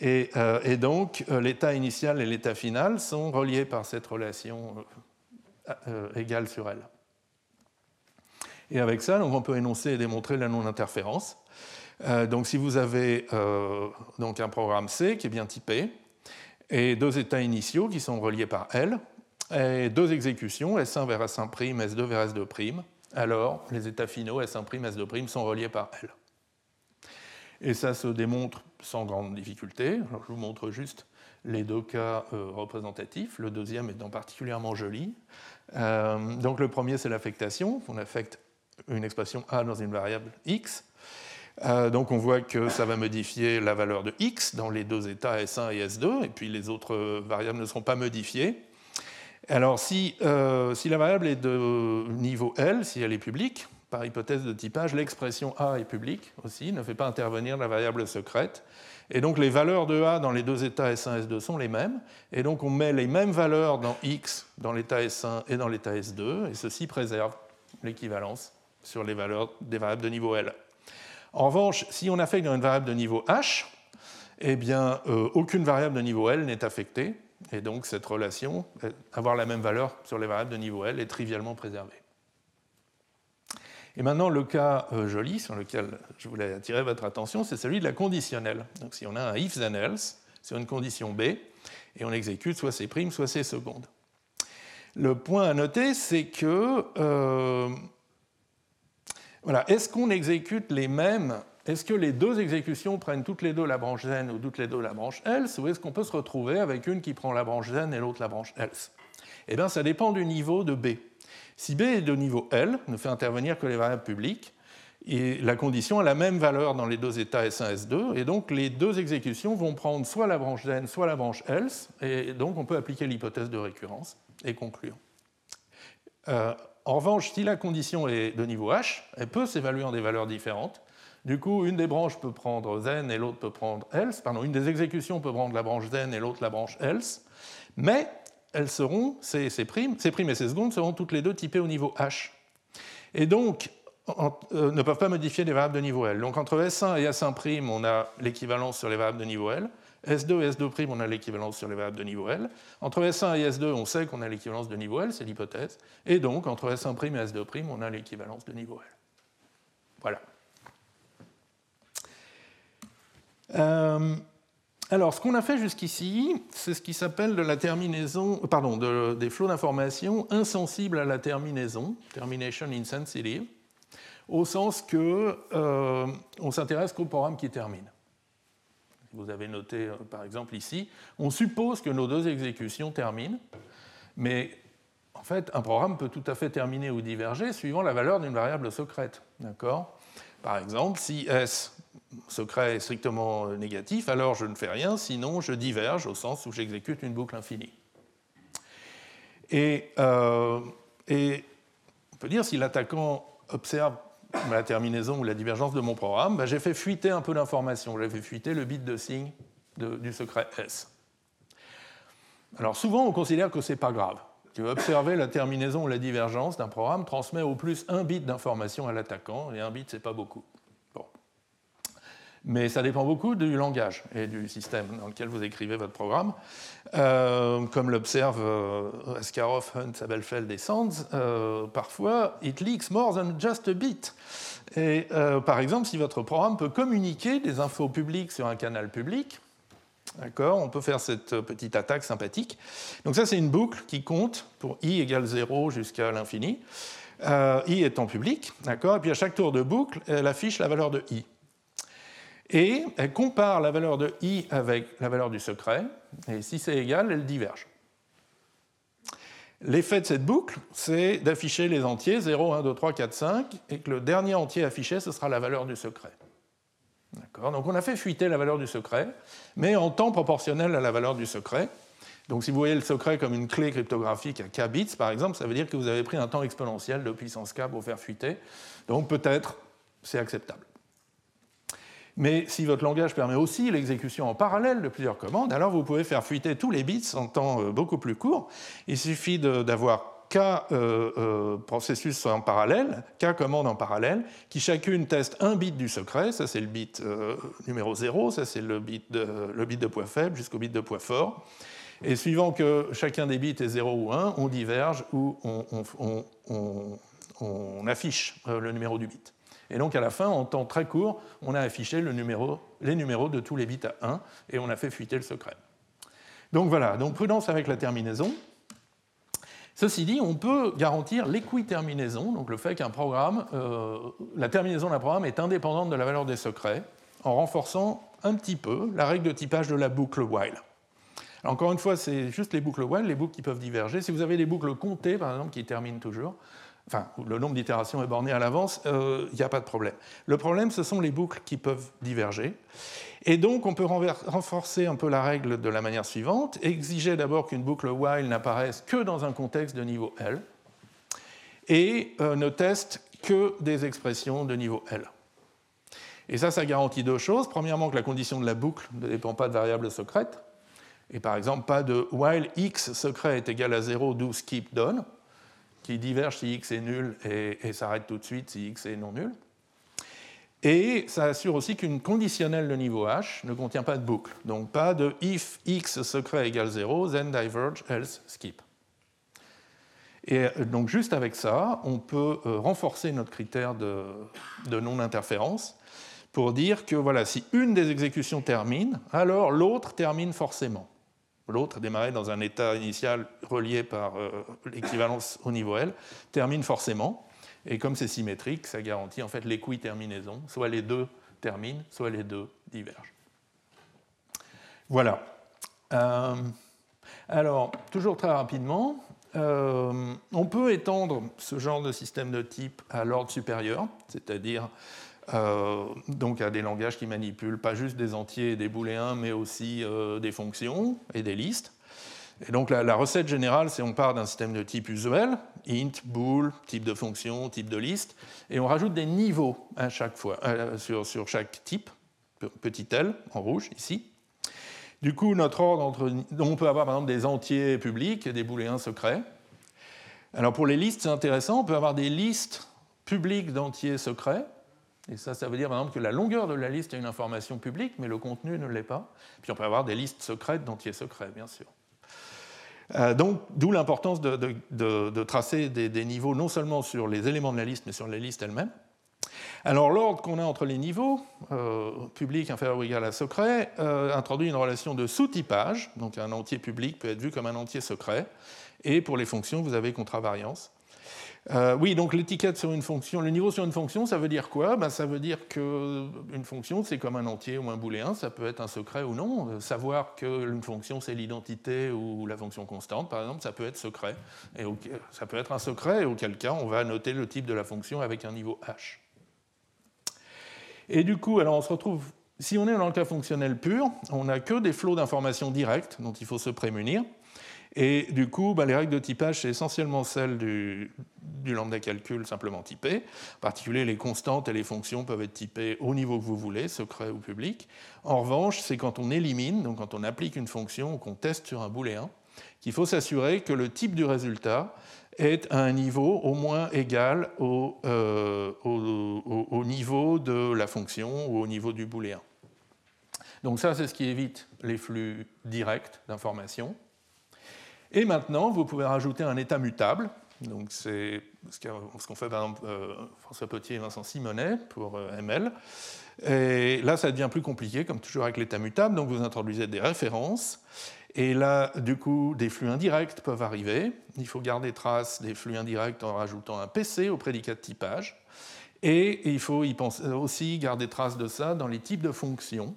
Et, euh, donc, euh, l'état initial et l'état final sont reliés par cette relation euh, égale sur L. Et avec ça, on peut énoncer et démontrer la non-interférence. Donc, si vous avez donc un programme C qui est bien typé, et deux états initiaux qui sont reliés par L, et deux exécutions, S1 vers S1', S2 vers S2', alors les états finaux S1', S2' sont reliés par L. Et ça se démontre sans grande difficulté. Je vous montre juste les deux cas euh, représentatifs, le deuxième étant particulièrement joli. Euh, donc le premier, c'est l'affectation. On affecte une expression A dans une variable X. Euh, donc on voit que ça va modifier la valeur de X dans les deux états S1 et S2, et puis les autres variables ne seront pas modifiées. Alors, euh, si, la variable est de niveau L, si elle est publique, par hypothèse de typage, l'expression A est publique aussi, ne fait pas intervenir la variable secrète. Et donc les valeurs de A dans les deux états S1 et S2 sont les mêmes. Et donc on met les mêmes valeurs dans X dans l'état S1 et dans l'état S2, et ceci préserve l'équivalence sur les valeurs des variables de niveau L. En revanche, si on affecte une variable de niveau H, eh bien, euh, aucune variable de niveau L n'est affectée, et donc cette relation, avoir la même valeur sur les variables de niveau L, est trivialement préservée. Et maintenant, le cas euh, joli sur lequel je voulais attirer votre attention, c'est celui de la conditionnelle. Donc si on a un if then else sur une condition B, et on exécute soit C', soit C seconde. Le point à noter, c'est que euh, est-ce qu'on exécute les mêmes? Est-ce que les deux exécutions prennent toutes les deux la branche zen ou toutes les deux la branche else, ou est-ce qu'on peut se retrouver avec une qui prend la branche zen et l'autre la branche else? Eh bien, ça dépend du niveau de B. Si B est de niveau L, ne fait intervenir que les variables publiques, et la condition a la même valeur dans les deux états S1 et S2, et donc les deux exécutions vont prendre soit la branche zen, soit la branche else, et donc on peut appliquer l'hypothèse de récurrence et conclure. Euh, en revanche, si la condition est de niveau h, elle peut s'évaluer en des valeurs différentes. Du coup, une des branches peut prendre et l'autre peut prendre else. Pardon, une des exécutions peut prendre la branche then et l'autre la branche else. Mais elles seront, ces, primes, ces primes et ces secondes seront toutes les deux typées au niveau h. Et donc, euh, ne peuvent pas modifier les variables de niveau L. Donc entre S1 et S1', on a l'équivalence sur les variables de niveau L. S2 et S2', on a l'équivalence sur les variables de niveau L. Entre S1 et S2, on sait qu'on a l'équivalence de niveau L, c'est l'hypothèse. Et donc, entre S1' et S2', on a l'équivalence de niveau L. Voilà. Euh, alors, ce qu'on a fait jusqu'ici, c'est ce qui s'appelle la terminaison, pardon, des flots d'informations insensibles à la terminaison, termination insensitive, au sens que euh, on s'intéresse qu'au programme qui termine. Vous avez noté, euh, par exemple, ici, on suppose que nos deux exécutions terminent, mais en fait, un programme peut tout à fait terminer ou diverger suivant la valeur d'une variable secrète. D'accord? Par exemple, si S secret est strictement négatif, alors je ne fais rien, sinon je diverge au sens où j'exécute une boucle infinie. Et, euh, et on peut dire si l'attaquant observe la terminaison ou la divergence de mon programme, ben, j'ai fait fuiter un peu d'informations, j'ai fait fuiter le bit de signe du secret S. Alors souvent on considère que ce n'est pas grave. Tu veux observer la terminaison ou la divergence d'un programme, transmet au plus un bit d'information à l'attaquant, et un bit, c'est pas beaucoup. Mais ça dépend beaucoup du langage et du système dans lequel vous écrivez votre programme. Euh, comme l'observe euh, Askarov, Hunt, Sabelfeld et Sands, euh, parfois, it leaks more than just a bit. Et par exemple, si votre programme peut communiquer des infos publiques sur un canal public, D'accord On peut faire cette petite attaque sympathique. Donc ça, c'est une boucle qui compte pour i égale 0 jusqu'à l'infini. i étant public, d'accord Et puis à chaque tour de boucle, elle affiche la valeur de i et elle compare la valeur de i avec la valeur du secret, et si c'est égal, elle diverge. L'effet de cette boucle, c'est d'afficher les entiers 0, 1, 2, 3, 4, 5, et que le dernier entier affiché, ce sera la valeur du secret. Donc on a fait fuiter la valeur du secret, mais en temps proportionnel à la valeur du secret. Donc si vous voyez le secret comme une clé cryptographique à k bits, par exemple, ça veut dire que vous avez pris un temps exponentiel de puissance k pour faire fuiter. Donc peut-être c'est acceptable. Mais si votre langage permet aussi l'exécution en parallèle de plusieurs commandes, alors vous pouvez faire fuiter tous les bits en temps euh, beaucoup plus court. Il suffit d'avoir K euh, euh, processus en parallèle, K commandes en parallèle, qui chacune teste un bit du secret, ça c'est le bit numéro 0, ça c'est le, bit de, le poids faible jusqu'au bit de poids fort. Et suivant que chacun des bits est 0 ou 1, on diverge ou on affiche le numéro du bit. Et donc à la fin, en temps très court, on a affiché les numéros de tous les bits à 1 et on a fait fuiter le secret. Donc voilà, donc prudence avec la terminaison. Ceci dit, on peut garantir l'équiterminaison, donc le fait qu'un programme, euh, la terminaison d'un programme est indépendante de la valeur des secrets, en renforçant un petit peu la règle de typage de la boucle while. encore une fois, c'est juste les boucles while, les boucles qui peuvent diverger. Si vous avez des boucles comptées, par exemple, qui terminent toujours, enfin, le nombre d'itérations est borné à l'avance, il euh, n'y a pas de problème. Le problème, ce sont les boucles qui peuvent diverger. Et donc, on peut renforcer un peu la règle de la manière suivante exiger d'abord qu'une boucle while n'apparaisse que dans un contexte de niveau L et euh, ne teste que des expressions de niveau L. Et ça, ça garantit deux choses. Premièrement, que la condition de la boucle ne dépend pas de variables secrètes. Et par exemple, pas de while x secret est égal à 0, d'où skip donne qui diverge si x est nul et, s'arrête tout de suite si x est non nul. Et ça assure aussi qu'une conditionnelle de niveau h ne contient pas de boucle. Donc pas de if x secret égale 0, then diverge, else skip. Et euh, donc juste avec ça, on peut euh, renforcer notre critère de, de non-interférence pour dire que voilà, si une des exécutions termine, alors l'autre termine forcément. L'autre, démarré dans un état initial relié par euh, l'équivalence au niveau L, termine forcément. Et comme c'est symétrique, ça garantit en fait l'équiterminaison. Soit les deux terminent, soit les deux divergent. Voilà. Euh, alors, toujours très rapidement, euh, on peut étendre ce genre de système de type à l'ordre supérieur, c'est-à-dire euh, donc à des langages qui manipulent pas juste des entiers et des booléens, mais aussi euh, des fonctions et des listes. Et donc la, recette générale, c'est on part d'un système de type usuel, int, bool, type de fonction, type de liste, et on rajoute des niveaux à chaque fois, euh, sur, chaque type, petit l en rouge ici. Du coup, notre ordre entre. On peut avoir par exemple des entiers publics et des booléens secrets. Alors pour les listes, c'est intéressant, on peut avoir des listes publiques d'entiers secrets. Et ça, ça veut dire par exemple que la longueur de la liste est une information publique, mais le contenu ne l'est pas. Puis on peut avoir des listes secrètes d'entiers secrets, bien sûr. Euh, donc, d'où l'importance de, tracer des, niveaux non seulement sur les éléments de la liste, mais sur les listes elles-mêmes. Alors, l'ordre qu'on a entre les niveaux, euh, public inférieur ou égal à secret, euh, introduit une relation de sous-typage. Donc, un entier public peut être vu comme un entier secret. Et pour les fonctions, vous avez contravariance. Euh, oui, donc l'étiquette sur une fonction, le niveau sur une fonction, ça veut dire quoi? Ben, Ça veut dire qu'une fonction, c'est comme un entier ou un booléen, ça peut être un secret ou non. Euh, savoir qu'une fonction, c'est l'identité ou la fonction constante, par exemple, ça peut être secret. Et ça peut être un secret, et auquel cas, on va noter le type de la fonction avec un niveau h. Et du coup, alors on se retrouve, si on est dans le cas fonctionnel pur, on n'a que des flots d'informations directes dont il faut se prémunir. Et du coup, bah, les règles de typage, c'est essentiellement celles du, lambda calcul simplement typé. En particulier, les constantes et les fonctions peuvent être typées au niveau que vous voulez, secret ou public. En revanche, c'est quand on élimine, donc quand on applique une fonction ou qu'on teste sur un booléen, qu'il faut s'assurer que le type du résultat est à un niveau au moins égal au, euh, au niveau de la fonction ou au niveau du booléen. Donc ça, c'est ce qui évite les flux directs d'informations. Et maintenant, vous pouvez rajouter un état mutable. Donc c'est ce qu'on fait par exemple euh, François Potier et Vincent Simonet pour euh, ML. Et là, ça devient plus compliqué, comme toujours avec l'état mutable. Donc vous introduisez des références. Et là, du coup, des flux indirects peuvent arriver. Il faut garder trace des flux indirects en rajoutant un PC au prédicat de typage. Et il faut aussi garder trace de ça dans les types de fonctions.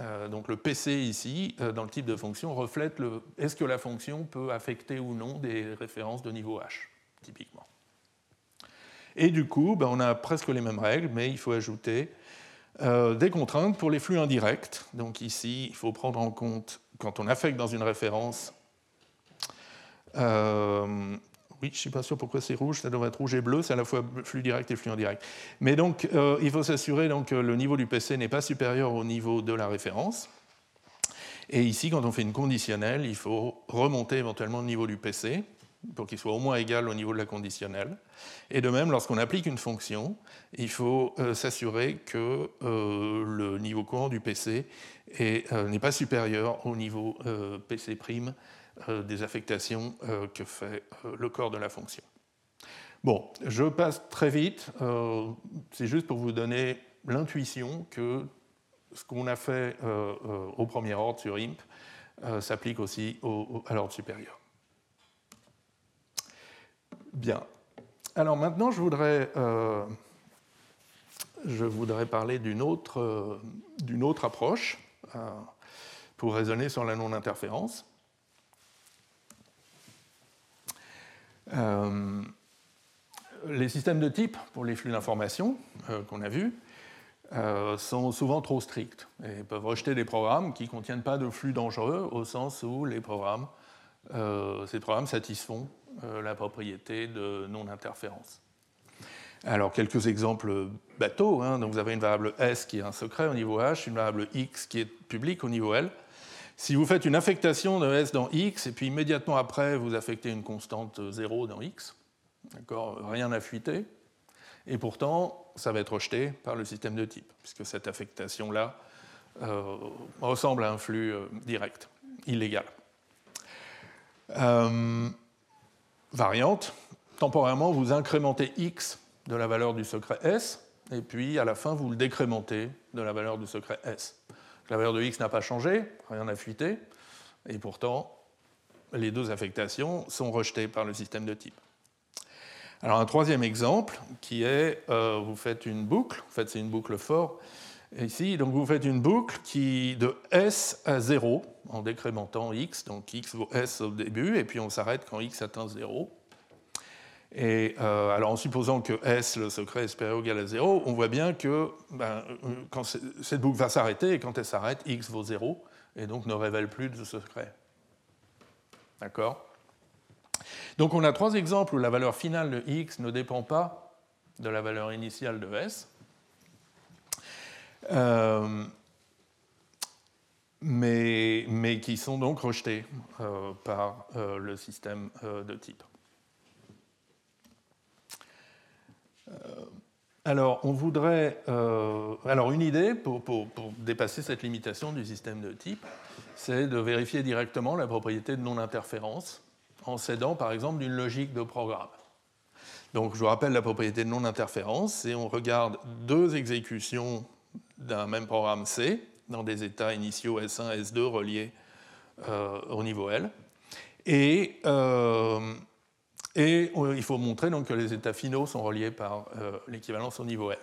Euh, donc le PC ici, euh, dans le type de fonction, reflète le, est-ce que la fonction peut affecter ou non des références de niveau H, typiquement. Et du coup, ben, on a presque les mêmes règles, mais il faut ajouter euh, des contraintes pour les flux indirects. Donc ici, il faut prendre en compte, quand on affecte dans une référence, oui, je ne suis pas sûr pourquoi c'est rouge, ça devrait être rouge et bleu, c'est à la fois flux direct et flux indirect. Mais donc, euh, il faut s'assurer que le niveau du PC n'est pas supérieur au niveau de la référence. Et ici, quand on fait une conditionnelle, il faut remonter éventuellement le niveau du PC pour qu'il soit au moins égal au niveau de la conditionnelle. Et de même, lorsqu'on applique une fonction, il faut euh, s'assurer que euh, le niveau courant du PC n'est pas supérieur au niveau PC' des affectations euh, que fait euh, le corps de la fonction. Bon, je passe très vite. C'est juste pour vous donner l'intuition que ce qu'on a fait au premier ordre sur IMP s'applique aussi à l'ordre supérieur. Bien. Alors maintenant, je voudrais, je voudrais parler d'une autre, autre, approche pour raisonner sur la non-interférence. Euh, les systèmes de type pour les flux d'informations euh, qu'on a vus euh, sont souvent trop stricts et peuvent rejeter des programmes qui ne contiennent pas de flux dangereux au sens où les programmes, ces programmes satisfont la propriété de non-interférence. Alors, quelques exemples bateaux. Hein. Donc, vous avez une variable S qui est un secret au niveau H, une variable X qui est publique au niveau L. Si vous faites une affectation de S dans X, et puis immédiatement après, vous affectez une constante 0 dans X, rien n'a fuité, et pourtant, ça va être rejeté par le système de type, puisque cette affectation-là euh, ressemble à un flux euh, direct, illégal. Euh, variante, temporairement, vous incrémentez X de la valeur du secret S, et puis à la fin, vous le décrémentez de la valeur du secret S. La valeur de x n'a pas changé, rien n'a fuité, et pourtant, les deux affectations sont rejetées par le système de type. Alors un troisième exemple qui est, euh, vous faites une boucle, en fait c'est une boucle for, ici, donc vous faites une boucle qui de S à 0 en décrémentant x, donc x vaut S au début, et puis on s'arrête quand x atteint 0. Et euh, alors en supposant que S, le secret, est supérieur ou égal à 0, on voit bien que ben, quand cette boucle va s'arrêter, et quand elle s'arrête, x vaut 0, et donc ne révèle plus de secret. D'accord? Donc on a trois exemples où la valeur finale de x ne dépend pas de la valeur initiale de s. Euh, mais, qui sont donc rejetés euh, par euh, le système de type. Alors, on voudrait. alors, une idée pour, pour, pour, dépasser cette limitation du système de type, c'est de vérifier directement la propriété de non-interférence en s'aidant, par exemple, d'une logique de programme. Donc, je vous rappelle la propriété de non-interférence, et on regarde deux exécutions d'un même programme C dans des états initiaux S1, S2 reliés euh, au niveau L. Et, euh, et, il faut montrer donc, que les états finaux sont reliés par euh, l'équivalence au niveau L.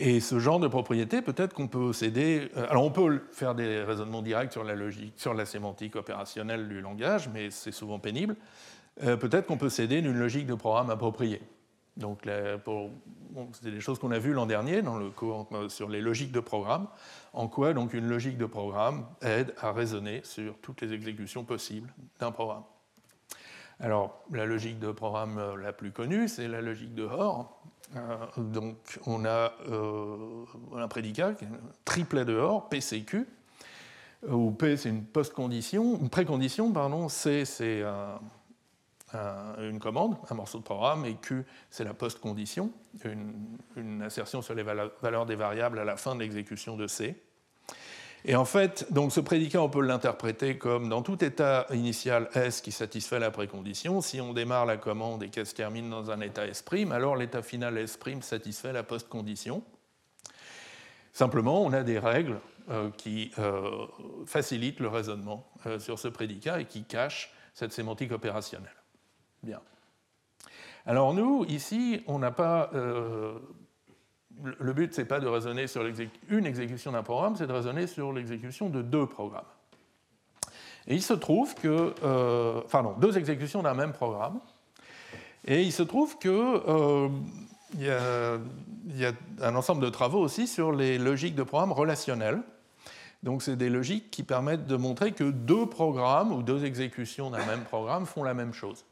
Et ce genre de propriété, peut-être qu'on peut céder. Alors, on peut faire des raisonnements directs sur la logique, sur la sémantique opérationnelle du langage, mais c'est souvent pénible. peut-être qu'on peut céder d'une logique de programme appropriée. Donc, c'est des choses qu'on a vues l'an dernier dans le cours euh, sur les logiques de programme, en quoi donc une logique de programme aide à raisonner sur toutes les exécutions possibles d'un programme. Alors, la logique de programme euh, la plus connue, c'est la logique de Hoare. Euh, donc, on a un prédicat, triplet de Hoare, PCQ, où P c'est une post-condition, une précondition, pardon, C c'est un une commande, un morceau de programme, et Q, c'est la post-condition, une, assertion sur les valeurs des variables à la fin de l'exécution de C. Et en fait, donc ce prédicat, on peut l'interpréter comme dans tout état initial S qui satisfait la précondition, si on démarre la commande et qu'elle se termine dans un état S', alors l'état final S' satisfait la post-condition. Simplement, on a des règles euh, qui euh, facilitent le raisonnement euh, sur ce prédicat et qui cachent cette sémantique opérationnelle. Bien. Alors nous, ici, on n'a pas... Le but, ce n'est pas de raisonner sur une exécution d'un programme, c'est de raisonner sur l'exécution de deux programmes. Et il se trouve que... Euh, enfin non, deux exécutions d'un même programme. Et il se trouve que... Euh, il, y a, un ensemble de travaux aussi sur les logiques de programmes relationnels. Donc c'est des logiques qui permettent de montrer que deux programmes ou deux exécutions d'un même programme font la même chose.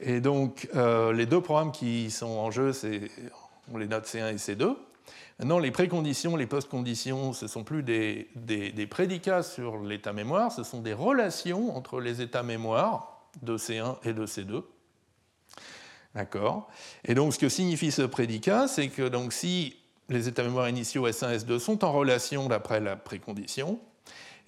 Et donc, euh, les deux programmes qui sont en jeu, les note C1 et C2. Maintenant, les préconditions, les post-conditions, ce ne sont plus des, prédicats sur l'état mémoire, ce sont des relations entre les états mémoire de C1 et de C2. D'accord Et donc, ce que signifie ce prédicat, c'est que donc, si les états mémoire initiaux S1 et S2 sont en relation d'après la précondition,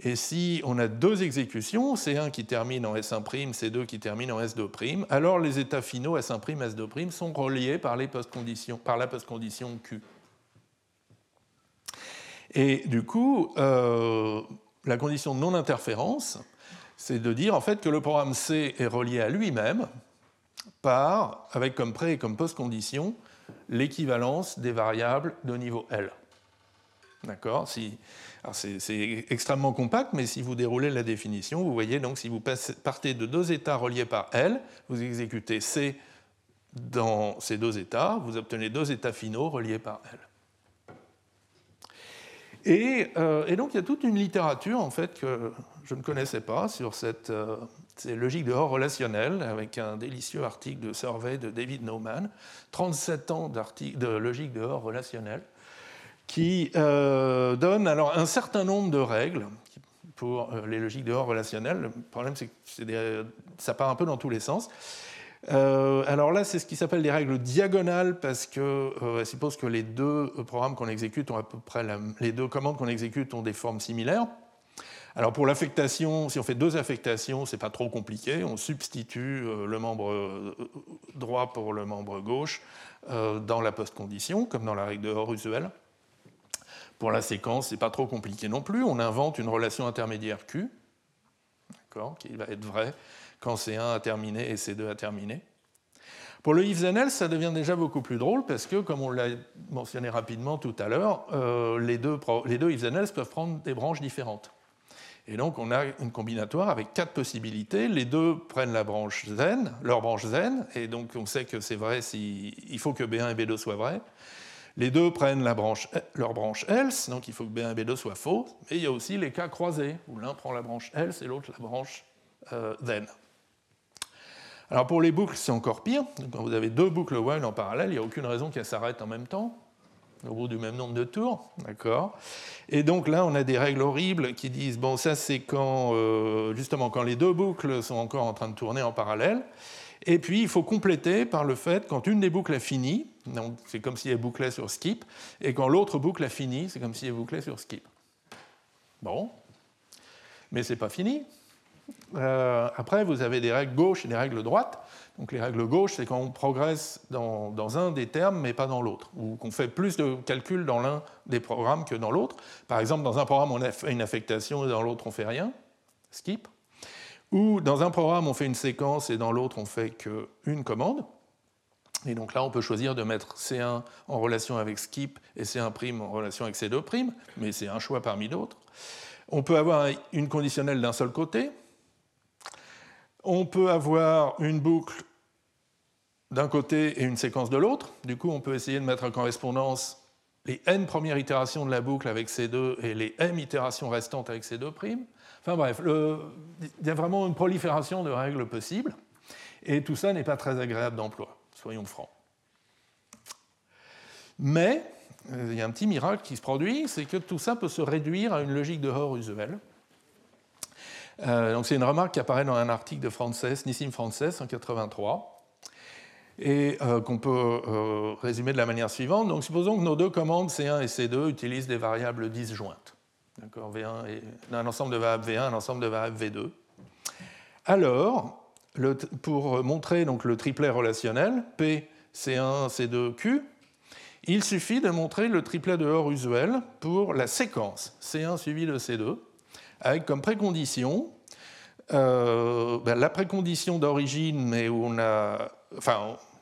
et si on a deux exécutions, C1 qui termine en S1', C2 qui termine en S2', alors les états finaux S1', S2' sont reliés par, les postcondition Q. Et du coup, euh, la condition de non-interférence, c'est de dire en fait que le programme C est relié à lui-même par, avec comme pré et comme post-condition, l'équivalence des variables de niveau L. D'accord? C'est extrêmement compact, mais si vous déroulez la définition, vous voyez donc si vous partez de deux états reliés par L, vous exécutez C dans ces deux états, vous obtenez deux états finaux reliés par L. Euh, et, donc il y a toute une littérature en fait que je ne connaissais pas sur cette, euh, ces logiques de hors relationnel, avec un délicieux article de survey de David Nauman, 37 ans de logique de hors relationnel qui euh, donne alors un certain nombre de règles pour euh, les logiques de hors relationnelles. Le problème, c'est que ça part un peu dans tous les sens. Euh, alors là, c'est ce qui s'appelle des règles diagonales parce que suppose que les deux programmes qu'on exécute ont à peu près les deux commandes qu'on exécute ont des formes similaires. Alors pour l'affectation, si on fait deux affectations, c'est pas trop compliqué. On substitue le membre droit pour le membre gauche dans la post-condition, comme dans la règle de hors usuelle. Pour la séquence, c'est pas trop compliqué non plus. On invente une relation intermédiaire Q, qui va être vraie quand C1 a terminé et C2 a terminé. Pour le if else, ça devient déjà beaucoup plus drôle parce que, comme on l'a mentionné rapidement tout à l'heure, euh, les deux, les deux peuvent prendre des branches différentes. Et donc, on a une combinatoire avec quatre possibilités. Les deux prennent la branche zen, leur branche zen, et donc on sait que c'est vrai s'il il faut que B1 et B2 soient vrais. Les deux prennent branche, leur branche else, donc il faut que B1 et B2 soient faux, mais il y a aussi les cas croisés, où l'un prend la branche else et l'autre la branche euh, then. Alors pour les boucles, c'est encore pire. Quand vous avez deux boucles while en parallèle, il n'y a aucune raison qu'elles s'arrêtent en même temps, au bout du même nombre de tours. D'accord? Et donc là, on a des règles horribles qui disent bon, ça c'est quand, euh, justement, quand les deux boucles sont encore en train de tourner en parallèle. Et puis, il faut compléter par le fait, quand une des boucles a fini, c'est comme si elle bouclait sur skip, et quand l'autre boucle a fini, c'est comme si elle bouclait sur skip. Bon, mais c'est pas fini. Euh, après, vous avez des règles gauches et des règles droites. Donc les règles gauches, c'est quand on progresse dans, un des termes, mais pas dans l'autre, ou qu'on fait plus de calculs dans l'un des programmes que dans l'autre. Par exemple, dans un programme, on a une affectation et dans l'autre, on fait rien, skip. Ou dans un programme, on fait une séquence et dans l'autre, on fait qu'une commande. Et donc là, on peut choisir de mettre C1 en relation avec skip et C1' en relation avec C2', mais c'est un choix parmi d'autres. On peut avoir une conditionnelle d'un seul côté, on peut avoir une boucle d'un côté et une séquence de l'autre. Du coup, on peut essayer de mettre en correspondance les n premières itérations de la boucle avec C2 et les m itérations restantes avec C2'. Enfin bref, il y a vraiment une prolifération de règles possibles. Et tout ça n'est pas très agréable d'emploi, soyons francs. Mais euh, il y a un petit miracle qui se produit, c'est que tout ça peut se réduire à une logique de Hoare usuelle. Euh, c'est une remarque qui apparaît dans un article de Frances, Nissim Frances en 83 et euh, qu'on peut résumer de la manière suivante. Donc, supposons que nos deux commandes C1 et C2 utilisent des variables disjointes. D'accord V1 et, un ensemble de variables V1, un ensemble de variables V2. Alors, pour montrer donc, le triplet relationnel, P, C1, C2, Q, il suffit de montrer le triplet de Hoare usuel pour la séquence C1 suivi de C2 avec comme précondition euh, ben, la précondition d'origine, mais où on a.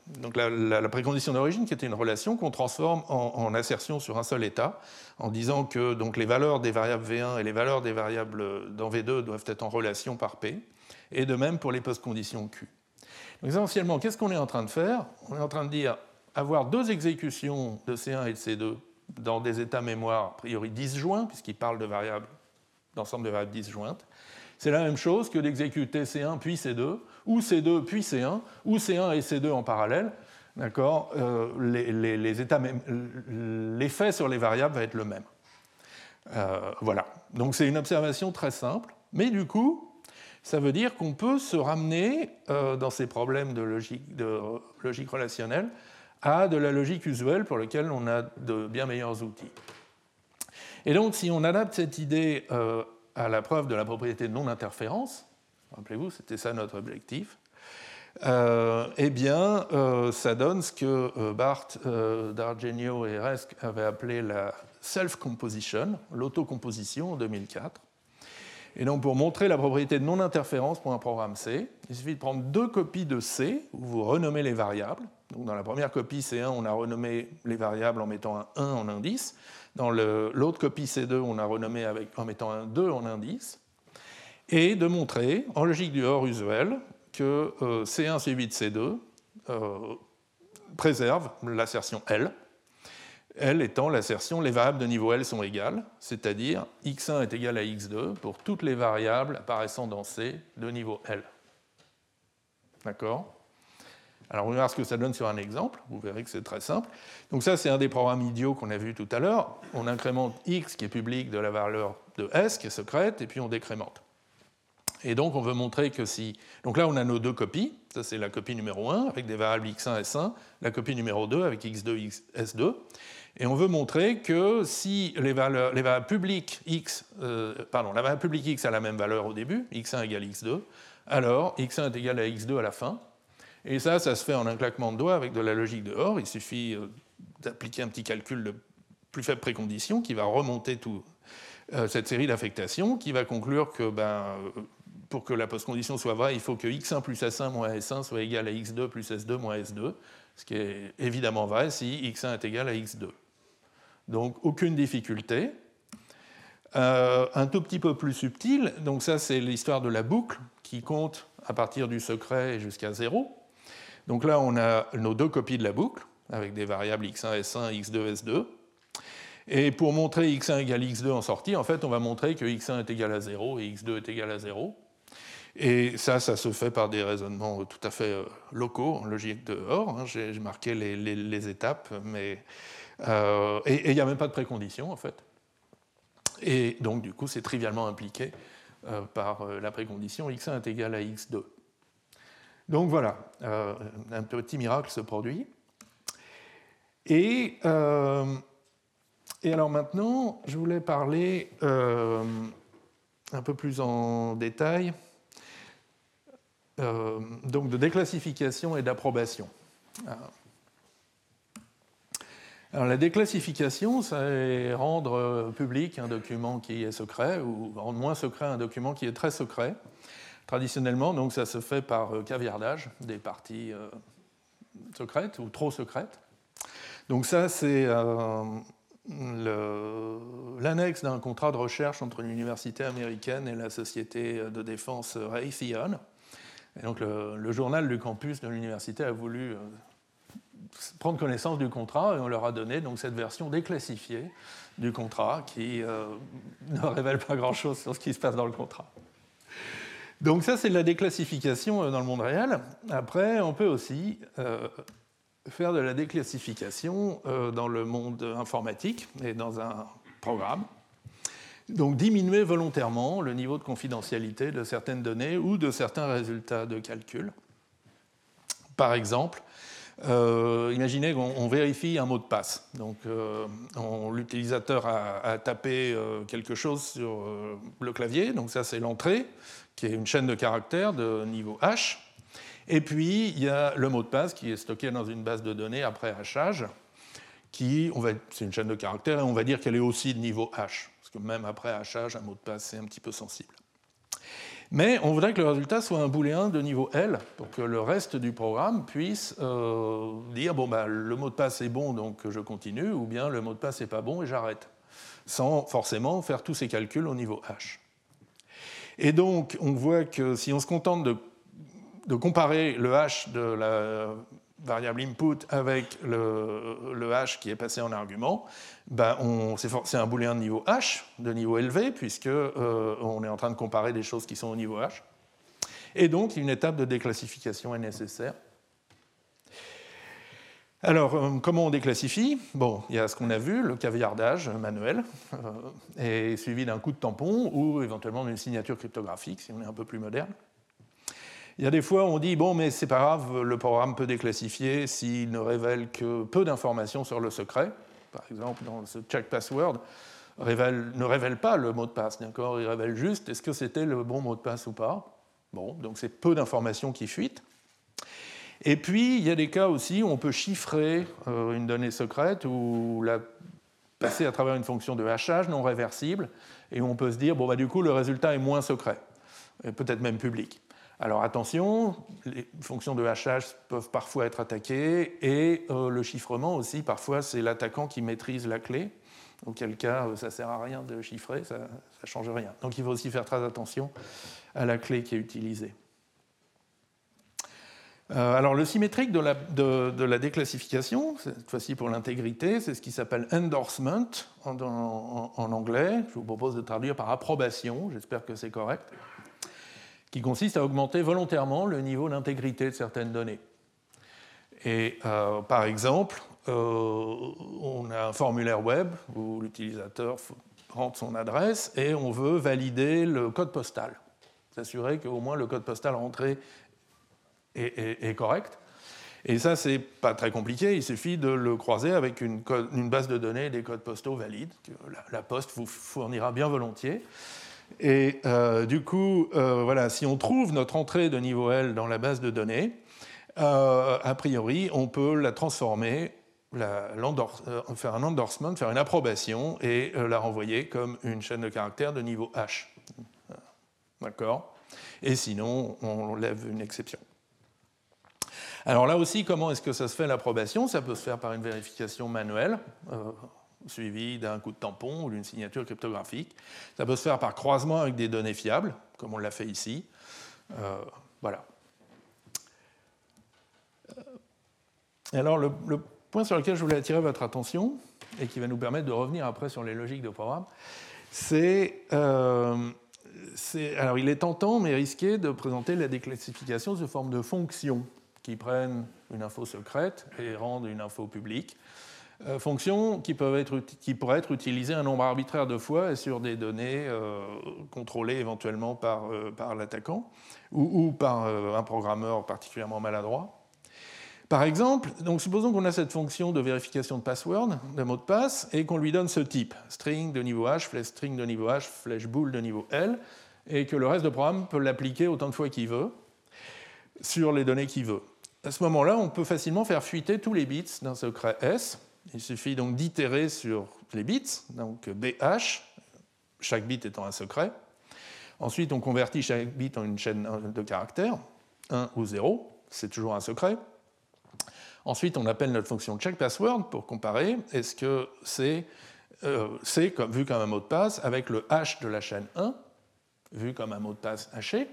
donc la, précondition d'origine qui était une relation qu'on transforme en, assertion sur un seul état, en disant que donc, les valeurs des variables V1 et les valeurs des variables dans V2 doivent être en relation par P, et de même pour les postconditions Q. Donc essentiellement, qu'est-ce qu'on est en train de faire? On est en train de dire avoir deux exécutions de C1 et de C2 dans des états mémoire a priori disjoints, puisqu'ils parlent de variables d'ensemble de variables disjointes. C'est la même chose que d'exécuter C1 puis C2, ou C2 puis C1, ou C1 et C2 en parallèle. D'accord euh, L'effet sur les variables va être le même. Euh, voilà. Donc c'est une observation très simple, mais du coup, ça veut dire qu'on peut se ramener euh, dans ces problèmes de logique, relationnelle à de la logique usuelle pour laquelle on a de bien meilleurs outils. Et donc, si on adapte cette idée à la preuve de la propriété de non-interférence, rappelez-vous, c'était ça notre objectif, euh, eh bien, euh, ça donne ce que Barth, D'Argenio et Resk avaient appelé la self-composition, l'autocomposition en 2004. Et donc, pour montrer la propriété de non-interférence pour un programme C, il suffit de prendre deux copies de C, où vous renommez les variables. Donc, dans la première copie C1, on a renommé les variables en mettant un 1 en indice. Dans l'autre copie C2, on a renommé en mettant un 2 en indice, et de montrer, en logique du hors usuel, que euh, C1 suivi de C2 euh, préserve l'assertion L, L étant l'assertion les variables de niveau L sont égales, c'est-à-dire x1 est égal à x2 pour toutes les variables apparaissant dans C de niveau L. D'accord? Alors on va voir ce que ça donne sur un exemple, vous verrez que c'est très simple. Donc ça c'est un des programmes idiots qu'on a vu tout à l'heure. On incrémente x qui est public de la valeur de s qui est secrète, et puis on décrémente. Et donc on veut montrer que si... Donc là on a nos deux copies, ça c'est la copie numéro 1 avec des variables x1, s1, la copie numéro 2 avec x2, s2. Et on veut montrer que si les, valeurs, les variables publiques x, euh, pardon, la variable publique x a la même valeur au début, x1 égale x2, alors x1 est égal à x2 à la fin, et ça, ça se fait en un claquement de doigts avec de la logique de Hoare. Il suffit euh, d'appliquer un petit calcul de plus faible précondition qui va remonter toute euh, cette série d'affectations, qui va conclure que ben, euh, pour que la postcondition soit vraie, il faut que x1 plus s1 moins s1 soit égal à x2 plus s2 moins s2, ce qui est évidemment vrai si x1 est égal à x2. Donc aucune difficulté. un tout petit peu plus subtil, donc ça c'est l'histoire de la boucle qui compte à partir du secret jusqu'à 0. Donc là, on a nos deux copies de la boucle, avec des variables x1, s1, x2, s2. Et pour montrer x1 égale x2 en sortie, en fait, on va montrer que x1 est égal à 0 et x2 est égal à 0. Et ça, ça se fait par des raisonnements tout à fait euh, locaux, en logique de. Hein. J'ai marqué les, étapes, mais. Euh, et il n'y a même pas de précondition, en fait. Et donc, du coup, c'est trivialement impliqué euh, par la précondition x1 est égal à x2. Donc voilà, un petit miracle se produit. Et, et alors maintenant, je voulais parler un peu plus en détail euh, donc de déclassification et d'approbation. Euh, alors, la déclassification, c'est rendre euh, public un document qui est secret ou rendre moins secret un document qui est très secret. Traditionnellement, donc, ça se fait par caviardage des parties secrètes ou trop secrètes. Donc ça, c'est l'annexe d'un contrat de recherche entre l'université américaine et la société de défense Raytheon. Et donc le, journal du campus de l'université a voulu euh, prendre connaissance du contrat et on leur a donné donc cette version déclassifiée du contrat qui euh, ne révèle pas grand-chose sur ce qui se passe dans le contrat. Donc ça c'est de la déclassification euh, dans le monde réel. Après on peut aussi faire de la déclassification dans le monde informatique et dans un programme donc diminuer volontairement le niveau de confidentialité de certaines données ou de certains résultats de calcul. Par exemple, euh, imaginez qu'on vérifie un mot de passe. Donc, euh, l'utilisateur a, tapé euh, quelque chose sur le clavier. Donc, ça, c'est l'entrée, qui est une chaîne de caractères de niveau H. Et puis, il y a le mot de passe qui est stocké dans une base de données après hachage, qui, c'est une chaîne de caractères, et on va dire qu'elle est aussi de niveau H que même après hachage, un mot de passe, c'est un petit peu sensible. Mais on voudrait que le résultat soit un booléen de niveau L pour que le reste du programme puisse euh, dire bon, bah, le mot de passe est bon donc je continue, ou bien le mot de passe n'est pas bon et j'arrête, sans forcément faire tous ces calculs au niveau H. Et donc on voit que si on se contente de, comparer le H de la variable input avec le, hash qui est passé en argument, ben c'est un booléen de niveau h, de niveau élevé, puisque euh, on est en train de comparer des choses qui sont au niveau h. Et donc, une étape de déclassification est nécessaire. Alors, euh, comment on déclassifie? Bon, il y a ce qu'on a vu, le caviardage manuel, euh, suivi d'un coup de tampon ou éventuellement d'une signature cryptographique, si on est un peu plus moderne. Il y a des fois, on dit bon, mais c'est pas grave, le programme peut déclassifier s'il ne révèle que peu d'informations sur le secret. Par exemple, dans ce check password, ne révèle pas le mot de passe, d'accord? Il révèle juste est-ce que c'était le bon mot de passe ou pas? Bon, donc c'est peu d'informations qui fuitent. Et puis, il y a des cas aussi où on peut chiffrer euh, une donnée secrète ou la passer à travers une fonction de hachage non réversible, et on peut se dire, bon, bah, du coup, le résultat est moins secret, et peut-être même public. Alors attention, les fonctions de hachage peuvent parfois être attaquées et euh, le chiffrement aussi, parfois c'est l'attaquant qui maîtrise la clé, auquel cas euh, ça ne sert à rien de chiffrer, ça ne change rien. Donc il faut aussi faire très attention à la clé qui est utilisée. Euh, alors le symétrique de la, déclassification, cette fois-ci pour l'intégrité, c'est ce qui s'appelle endorsement en anglais. Je vous propose de traduire par approbation, j'espère que c'est correct qui consiste à augmenter volontairement le niveau d'intégrité de certaines données. Et euh, par exemple, euh, on a un formulaire web où l'utilisateur rentre son adresse et on veut valider le code postal, s'assurer qu'au moins le code postal rentré est, correct. Et ça, c'est pas très compliqué, il suffit de le croiser avec une, base de données des codes postaux valides, que la Poste vous fournira bien volontiers. Et euh, du coup, euh, voilà, si on trouve notre entrée de niveau L dans la base de données, euh, a priori, on peut la transformer, faire un endorsement, faire une approbation et la renvoyer comme une chaîne de caractères de niveau H. D'accord? Et sinon, on lève une exception. Alors là aussi, comment est-ce que ça se fait l'approbation? Ça peut se faire par une vérification manuelle suivi d'un coup de tampon ou d'une signature cryptographique. Ça peut se faire par croisement avec des données fiables, comme on l'a fait ici. Euh, voilà. Euh, alors, le, point sur lequel je voulais attirer votre attention, et qui va nous permettre de revenir après sur les logiques de programme, c'est. Euh, alors, il est tentant, mais risqué, de présenter la déclassification sous forme de fonctions qui prennent une info secrète et rendent une info publique. Euh, fonctions qui, peuvent être, qui être utilisées un nombre arbitraire de fois sur des données euh, contrôlées éventuellement par, euh, par l'attaquant ou, ou, par un programmeur particulièrement maladroit. Par exemple, donc supposons qu'on a cette fonction de vérification de password, de mot de passe, et qu'on lui donne ce type, string de niveau H, flèche string de niveau H, flèche bool de niveau L, et que le reste du programme peut l'appliquer autant de fois qu'il veut sur les données qu'il veut. À ce moment-là, on peut facilement faire fuiter tous les bits d'un secret S, il suffit donc d'itérer sur les bits, donc BH, chaque bit étant un secret. Ensuite, on convertit chaque bit en une chaîne de caractères, 1 ou 0, c'est toujours un secret. Ensuite, on appelle notre fonction checkPassword pour comparer est-ce que c'est euh, vu comme un mot de passe avec le hash de la chaîne 1, vu comme un mot de passe haché.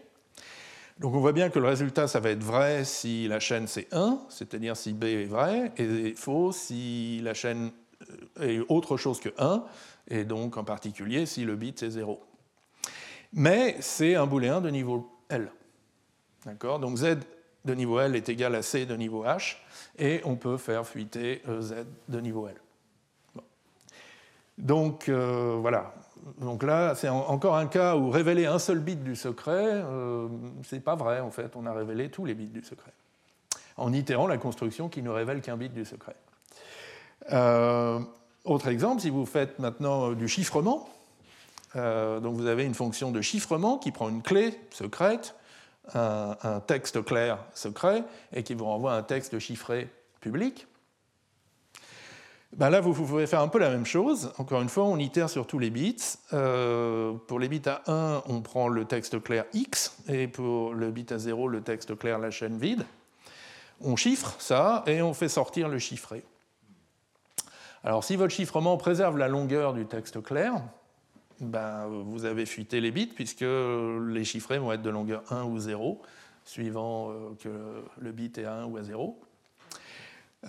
Donc on voit bien que le résultat, ça va être vrai si la chaîne c'est 1, c'est-à-dire si B est vrai, et faux si la chaîne euh, est autre chose que 1, et donc en particulier si le bit est 0. Mais c'est un booléen de niveau L. D'accord? Donc Z de niveau L est égal à C de niveau H, et on peut faire fuiter euh, Z de niveau L. Donc euh, voilà, donc là, c'est encore un cas où révéler un seul bit du secret, euh, c'est pas vrai en fait, on a révélé tous les bits du secret, en itérant la construction qui ne révèle qu'un bit du secret. Euh, autre exemple, si vous faites maintenant du chiffrement, euh, donc vous avez une fonction de chiffrement qui prend une clé secrète, un texte clair secret, et qui vous renvoie un texte chiffré public. Ben là, vous, pouvez faire un peu la même chose. Encore une fois, on itère sur tous les bits. Euh, pour les bits à 1, on prend le texte clair X, et pour le bit à 0, le texte clair la chaîne vide. On chiffre ça, et on fait sortir le chiffré. Alors, si votre chiffrement préserve la longueur du texte clair, ben, vous avez fuité les bits, puisque les chiffrés vont être de longueur 1 ou 0, suivant euh, que le bit est à 1 ou à 0.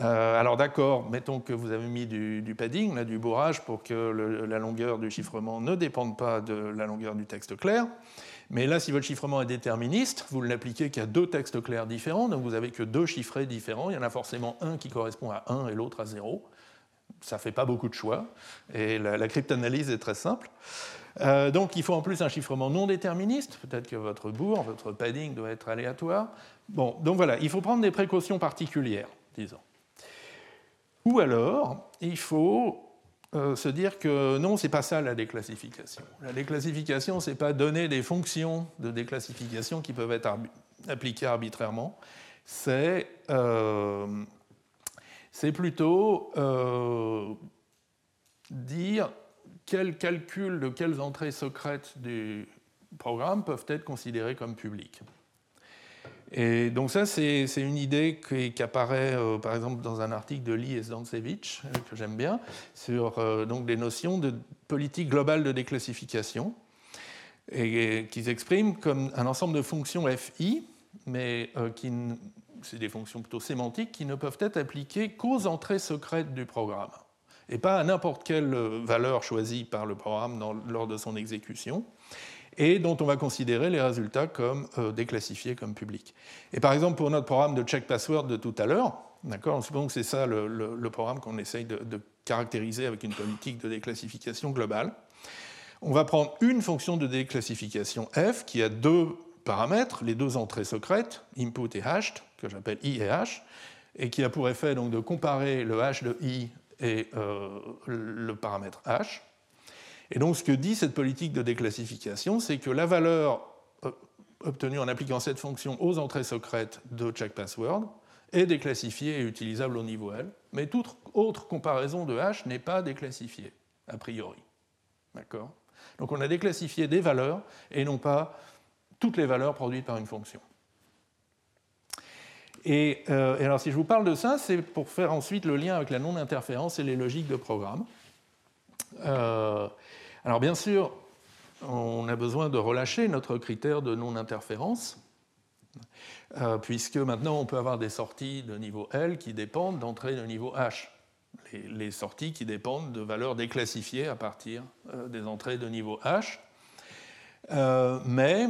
Euh, alors d'accord, mettons que vous avez mis du, padding, là, du bourrage, pour que la longueur du chiffrement ne dépende pas de la longueur du texte clair. Mais là, si votre chiffrement est déterministe, vous ne l'appliquez qu'à deux textes clairs différents, donc vous n'avez que deux chiffrés différents. Il y en a forcément un qui correspond à 1 et l'autre à 0. Ça ne fait pas beaucoup de choix, et la, cryptanalyse est très simple. Euh, donc il faut en plus un chiffrement non déterministe, peut-être que votre bourg, votre padding doit être aléatoire. Bon, donc voilà, il faut prendre des précautions particulières, disons. Ou alors, il faut euh, se dire que non, c'est pas ça la déclassification. La déclassification, c'est pas donner des fonctions de déclassification qui peuvent être appliquées arbitrairement. C'est euh, plutôt euh, dire quels calculs de quelles entrées secrètes du programme peuvent être considérés comme publics. Et donc ça, c'est une idée qui, apparaît, euh, par exemple, dans un article de Lee et Zdancevich, euh, que j'aime bien, sur euh, donc des notions de politique globale de déclassification, et, qu'ils expriment comme un ensemble de fonctions FI, mais qui c'est des fonctions plutôt sémantiques qui ne peuvent être appliquées qu'aux entrées secrètes du programme, et pas à n'importe quelle valeur choisie par le programme lors de son exécution et dont on va considérer les résultats comme euh, déclassifiés comme publics. Et par exemple, pour notre programme de check password de tout à l'heure, d'accord, supposons que c'est ça le, programme qu'on essaye de, caractériser avec une politique de déclassification globale. On va prendre une fonction de déclassification f qui a deux paramètres, les deux entrées secrètes, input et hashed, que j'appelle i et h, et qui a pour effet donc, de comparer le hash de i et euh, le paramètre h. Et donc ce que dit cette politique de déclassification, c'est que la valeur euh, obtenue en appliquant cette fonction aux entrées secrètes de checkPassword est déclassifiée et utilisable au niveau L, mais toute autre comparaison de hash n'est pas déclassifiée, a priori. D'accord? Donc on a déclassifié des valeurs et non pas toutes les valeurs produites par une fonction. Et, euh, alors si je vous parle de ça, c'est pour faire ensuite le lien avec la non-interférence et les logiques de programme. Euh, alors bien sûr, on a besoin de relâcher notre critère de non-interférence, puisque maintenant on peut avoir des sorties de niveau L qui dépendent d'entrées de niveau H. Les, sorties qui dépendent de valeurs déclassifiées à partir des entrées de niveau H. mais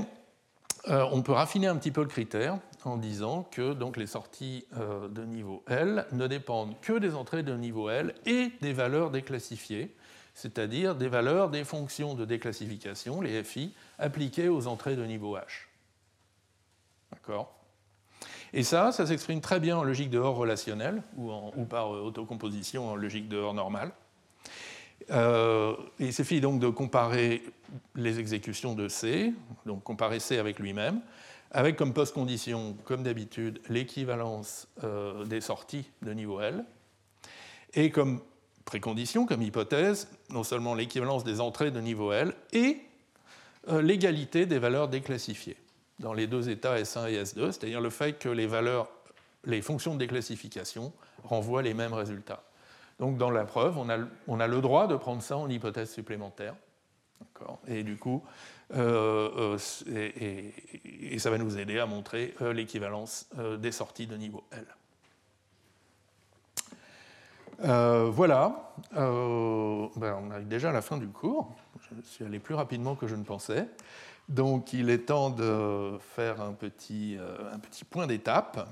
on peut raffiner un petit peu le critère en disant que les sorties euh, de niveau L ne dépendent que des entrées de niveau L et des valeurs déclassifiées, c'est-à-dire des valeurs des fonctions de déclassification, les FI, appliquées aux entrées de niveau H. D'accord? Et ça, ça s'exprime très bien en logique de Hors relationnelle ou, par euh, autocomposition en logique de Hors normale. Euh, il suffit donc de comparer les exécutions de C, donc comparer C avec lui-même, avec comme post-condition, comme d'habitude, l'équivalence euh, des sorties de niveau L, et comme précondition, comme hypothèse, non seulement l'équivalence des entrées de niveau L, et euh, l'égalité des valeurs déclassifiées dans les deux états S1 et S2, c'est-à-dire le fait que les valeurs, les fonctions de déclassification renvoient les mêmes résultats. Donc dans la preuve, on a, le droit de prendre ça en hypothèse supplémentaire. Et du coup, euh, euh, et, ça va nous aider à montrer l'équivalence des sorties de niveau L. voilà, ben, on arrive déjà à la fin du cours. Je suis allé plus rapidement que je ne pensais. Donc il est temps de faire un petit, petit point d'étape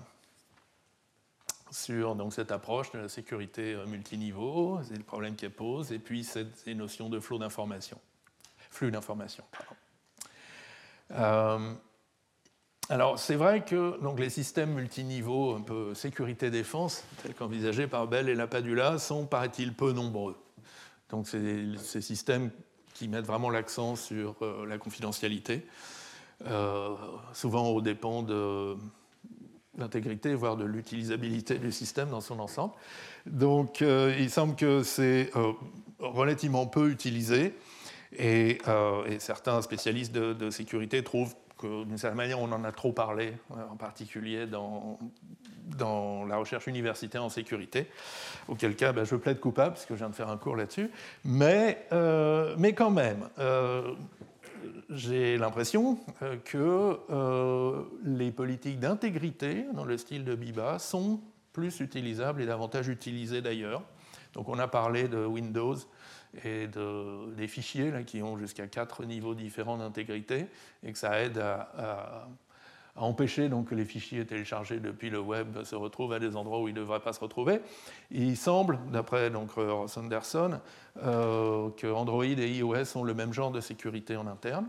sur cette approche de la sécurité multiniveau, c'est le problème qu'elle pose, et puis ces notions de flot d'information, flux d'information. Euh, alors, c'est vrai que donc, les systèmes multiniveaux, un peu sécurité-défense, tels qu'envisagés par Bell et Lapadula, sont, paraît-il, peu nombreux. Donc, c'est ces systèmes qui mettent vraiment l'accent sur euh, la confidentialité, euh, souvent aux dépens de l'intégrité, voire de l'utilisabilité du système dans son ensemble. Donc, il semble que c'est relativement peu utilisé. Euh, et, certains spécialistes de, sécurité trouvent d'une certaine manière, on en a trop parlé, euh, en particulier dans, la recherche universitaire en sécurité, auquel cas ben, je plaide coupable, parce que je viens de faire un cours là-dessus. Mais, euh, mais quand même, j'ai l'impression que les politiques d'intégrité dans le style de Biba sont plus utilisables et davantage utilisées d'ailleurs. Donc on a parlé de Windows et de, des fichiers là, qui ont jusqu'à quatre niveaux différents d'intégrité et que ça aide à, empêcher donc, que les fichiers téléchargés depuis le web se retrouvent à des endroits où ils ne devraient pas se retrouver. Il semble, d'après donc, Ross Anderson, euh, que Android et iOS ont le même genre de sécurité en interne.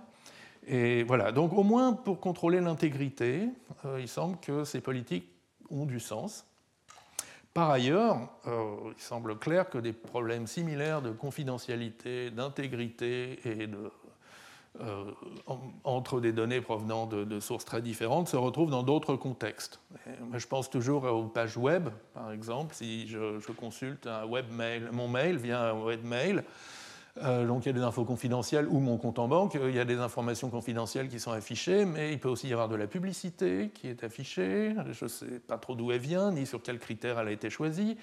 Et voilà, donc au moins pour contrôler l'intégrité, euh, il semble que ces politiques ont du sens. Par ailleurs, euh, il semble clair que des problèmes similaires de confidentialité, d'intégrité et euh, entre des données provenant de, sources très différentes se retrouvent dans d'autres contextes. je pense toujours aux pages web, par exemple. Si je, consulte webmail, mon mail via un webmail, euh, donc il y a des infos confidentielles ou mon compte en banque, il y a des informations confidentielles qui sont affichées, mais il peut aussi y avoir de la publicité qui est affichée. Je ne sais pas trop d'où elle vient, ni sur quels critères elle a été choisie.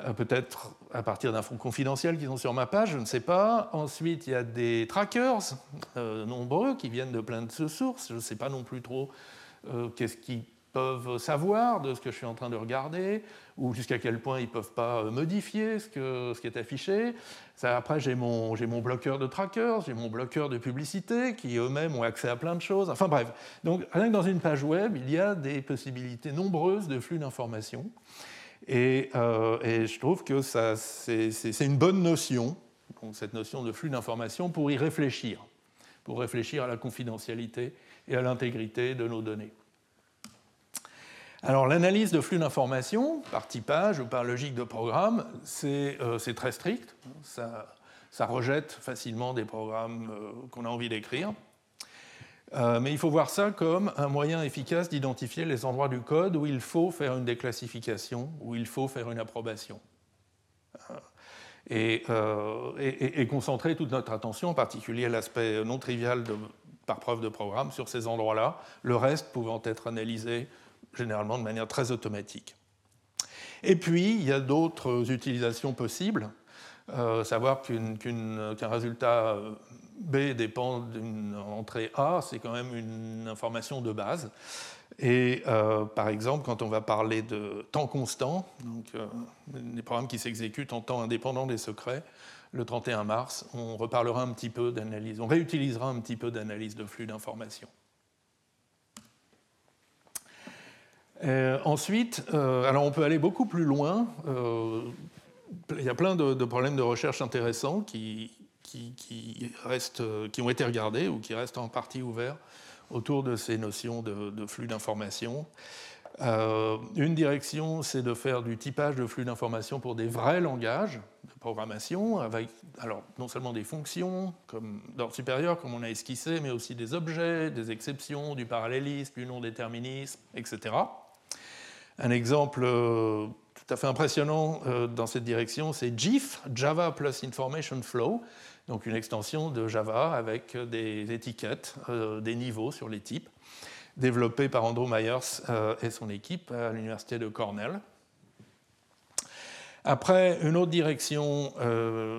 Euh, peut-être à partir d'infos confidentielles qui sont sur ma page, je ne sais pas. Ensuite, il y a des trackers euh, nombreux qui viennent de plein de sources. Je ne sais pas non plus trop qu'est-ce qui peuvent savoir de ce que je suis en train de regarder, ou jusqu'à quel point ils ne peuvent pas euh, modifier ce, qui est affiché. Après, j'ai mon, bloqueur de trackers, j'ai mon bloqueur de publicité, qui eux-mêmes ont accès à plein de choses. Enfin bref, donc rien que dans une page web, il y a des possibilités nombreuses de flux d'informations. Et, euh, je trouve que c'est une bonne notion, cette notion de flux d'informations, pour y réfléchir, pour réfléchir à la confidentialité et à l'intégrité de nos données. Alors l'analyse de flux d'informations par typage ou par logique de programme, c'est euh, très strict. Ça, rejette facilement des programmes euh, qu'on a envie d'écrire. Euh, mais il faut voir ça comme un moyen efficace d'identifier les endroits du code où il faut faire une déclassification, où il faut faire une approbation. Et, concentrer toute notre attention, en particulier l'aspect non trivial par preuve de programme, sur ces endroits-là, le reste pouvant être analysé généralement de manière très automatique. Et puis, il y a d'autres utilisations possibles. savoir qu'un résultat B dépend d'une entrée A, c'est quand même une information de base. Et par exemple, quand on va parler de temps constant, donc des programmes qui s'exécutent en temps indépendant des secrets, le 31 mars, on reparlera un petit peu d'analyse, on réutilisera un petit peu d'analyse de flux d'informations. Euh, ensuite, euh, alors on peut aller beaucoup plus loin. Euh, il y a plein de, problèmes de recherche intéressants qui, restent, qui ont été regardés ou qui restent en partie ouverts autour de ces notions de, flux d'informations. une direction, c'est de faire du typage de flux d'informations pour des vrais langages de programmation, avec alors, non seulement des fonctions d'ordre supérieur, comme on a esquissé, mais aussi des objets, des exceptions, du parallélisme, du non-déterminisme, etc. Un exemple euh, tout à fait impressionnant euh, dans cette direction, c'est JIF, Java Plus Information Flow, donc une extension de Java avec des étiquettes, euh, des niveaux sur les types, développé par Andrew Myers et son équipe à l'université de Cornell. Après, une autre direction,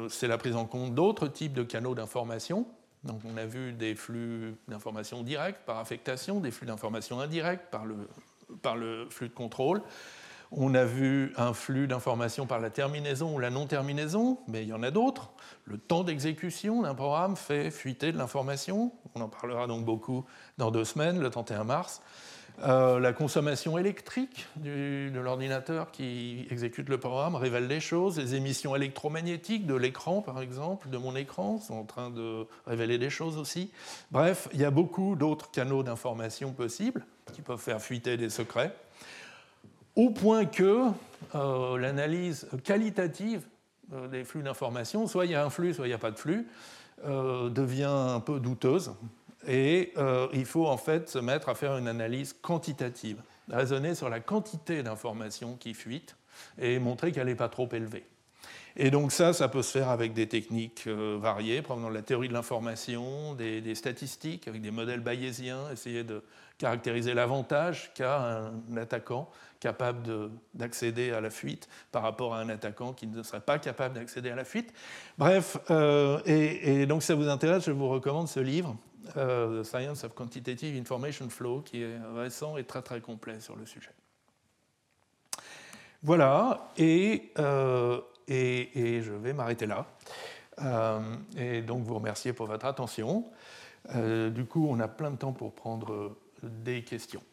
c'est la prise en compte d'autres types de canaux d'information. Donc, on a vu des flux d'information directs par affectation, des flux d'information indirects par le par le flux de contrôle. On a vu un flux d'informations par la terminaison ou la non-terminaison, mais il y en a d'autres. Le temps d'exécution d'un programme fait fuiter de l'information. On en parlera donc beaucoup dans deux semaines, le 31 mars. Euh, la consommation électrique de l'ordinateur qui exécute le programme révèle des choses. Les émissions électromagnétiques de l'écran, par exemple, de mon écran, sont en train de révéler des choses aussi. Bref, il y a beaucoup d'autres canaux d'information possibles qui peuvent faire fuiter des secrets, au point que euh, l'analyse qualitative euh, des flux d'information, soit il y a un flux, soit il n'y a pas de flux, devient un peu douteuse et euh, il faut en fait se mettre à faire une analyse quantitative, raisonner sur la quantité d'informations qui fuitent et montrer qu'elle n'est pas trop élevée. Et donc ça, ça peut se faire avec des techniques euh, variées, provenant de la théorie de l'information, des, statistiques, avec des modèles bayésiens, essayer de caractériser l'avantage qu'a un attaquant capable d'accéder à la fuite par rapport à un attaquant qui ne serait pas capable d'accéder à la fuite. Bref, euh, et, donc si ça vous intéresse, je vous recommande ce livre The Science of Quantitative Information Flow, qui est récent et très très complet sur le sujet. Voilà, et, euh, et, je vais m'arrêter là. Euh, et donc vous remercier pour votre attention. du coup, on a plein de temps pour prendre des questions.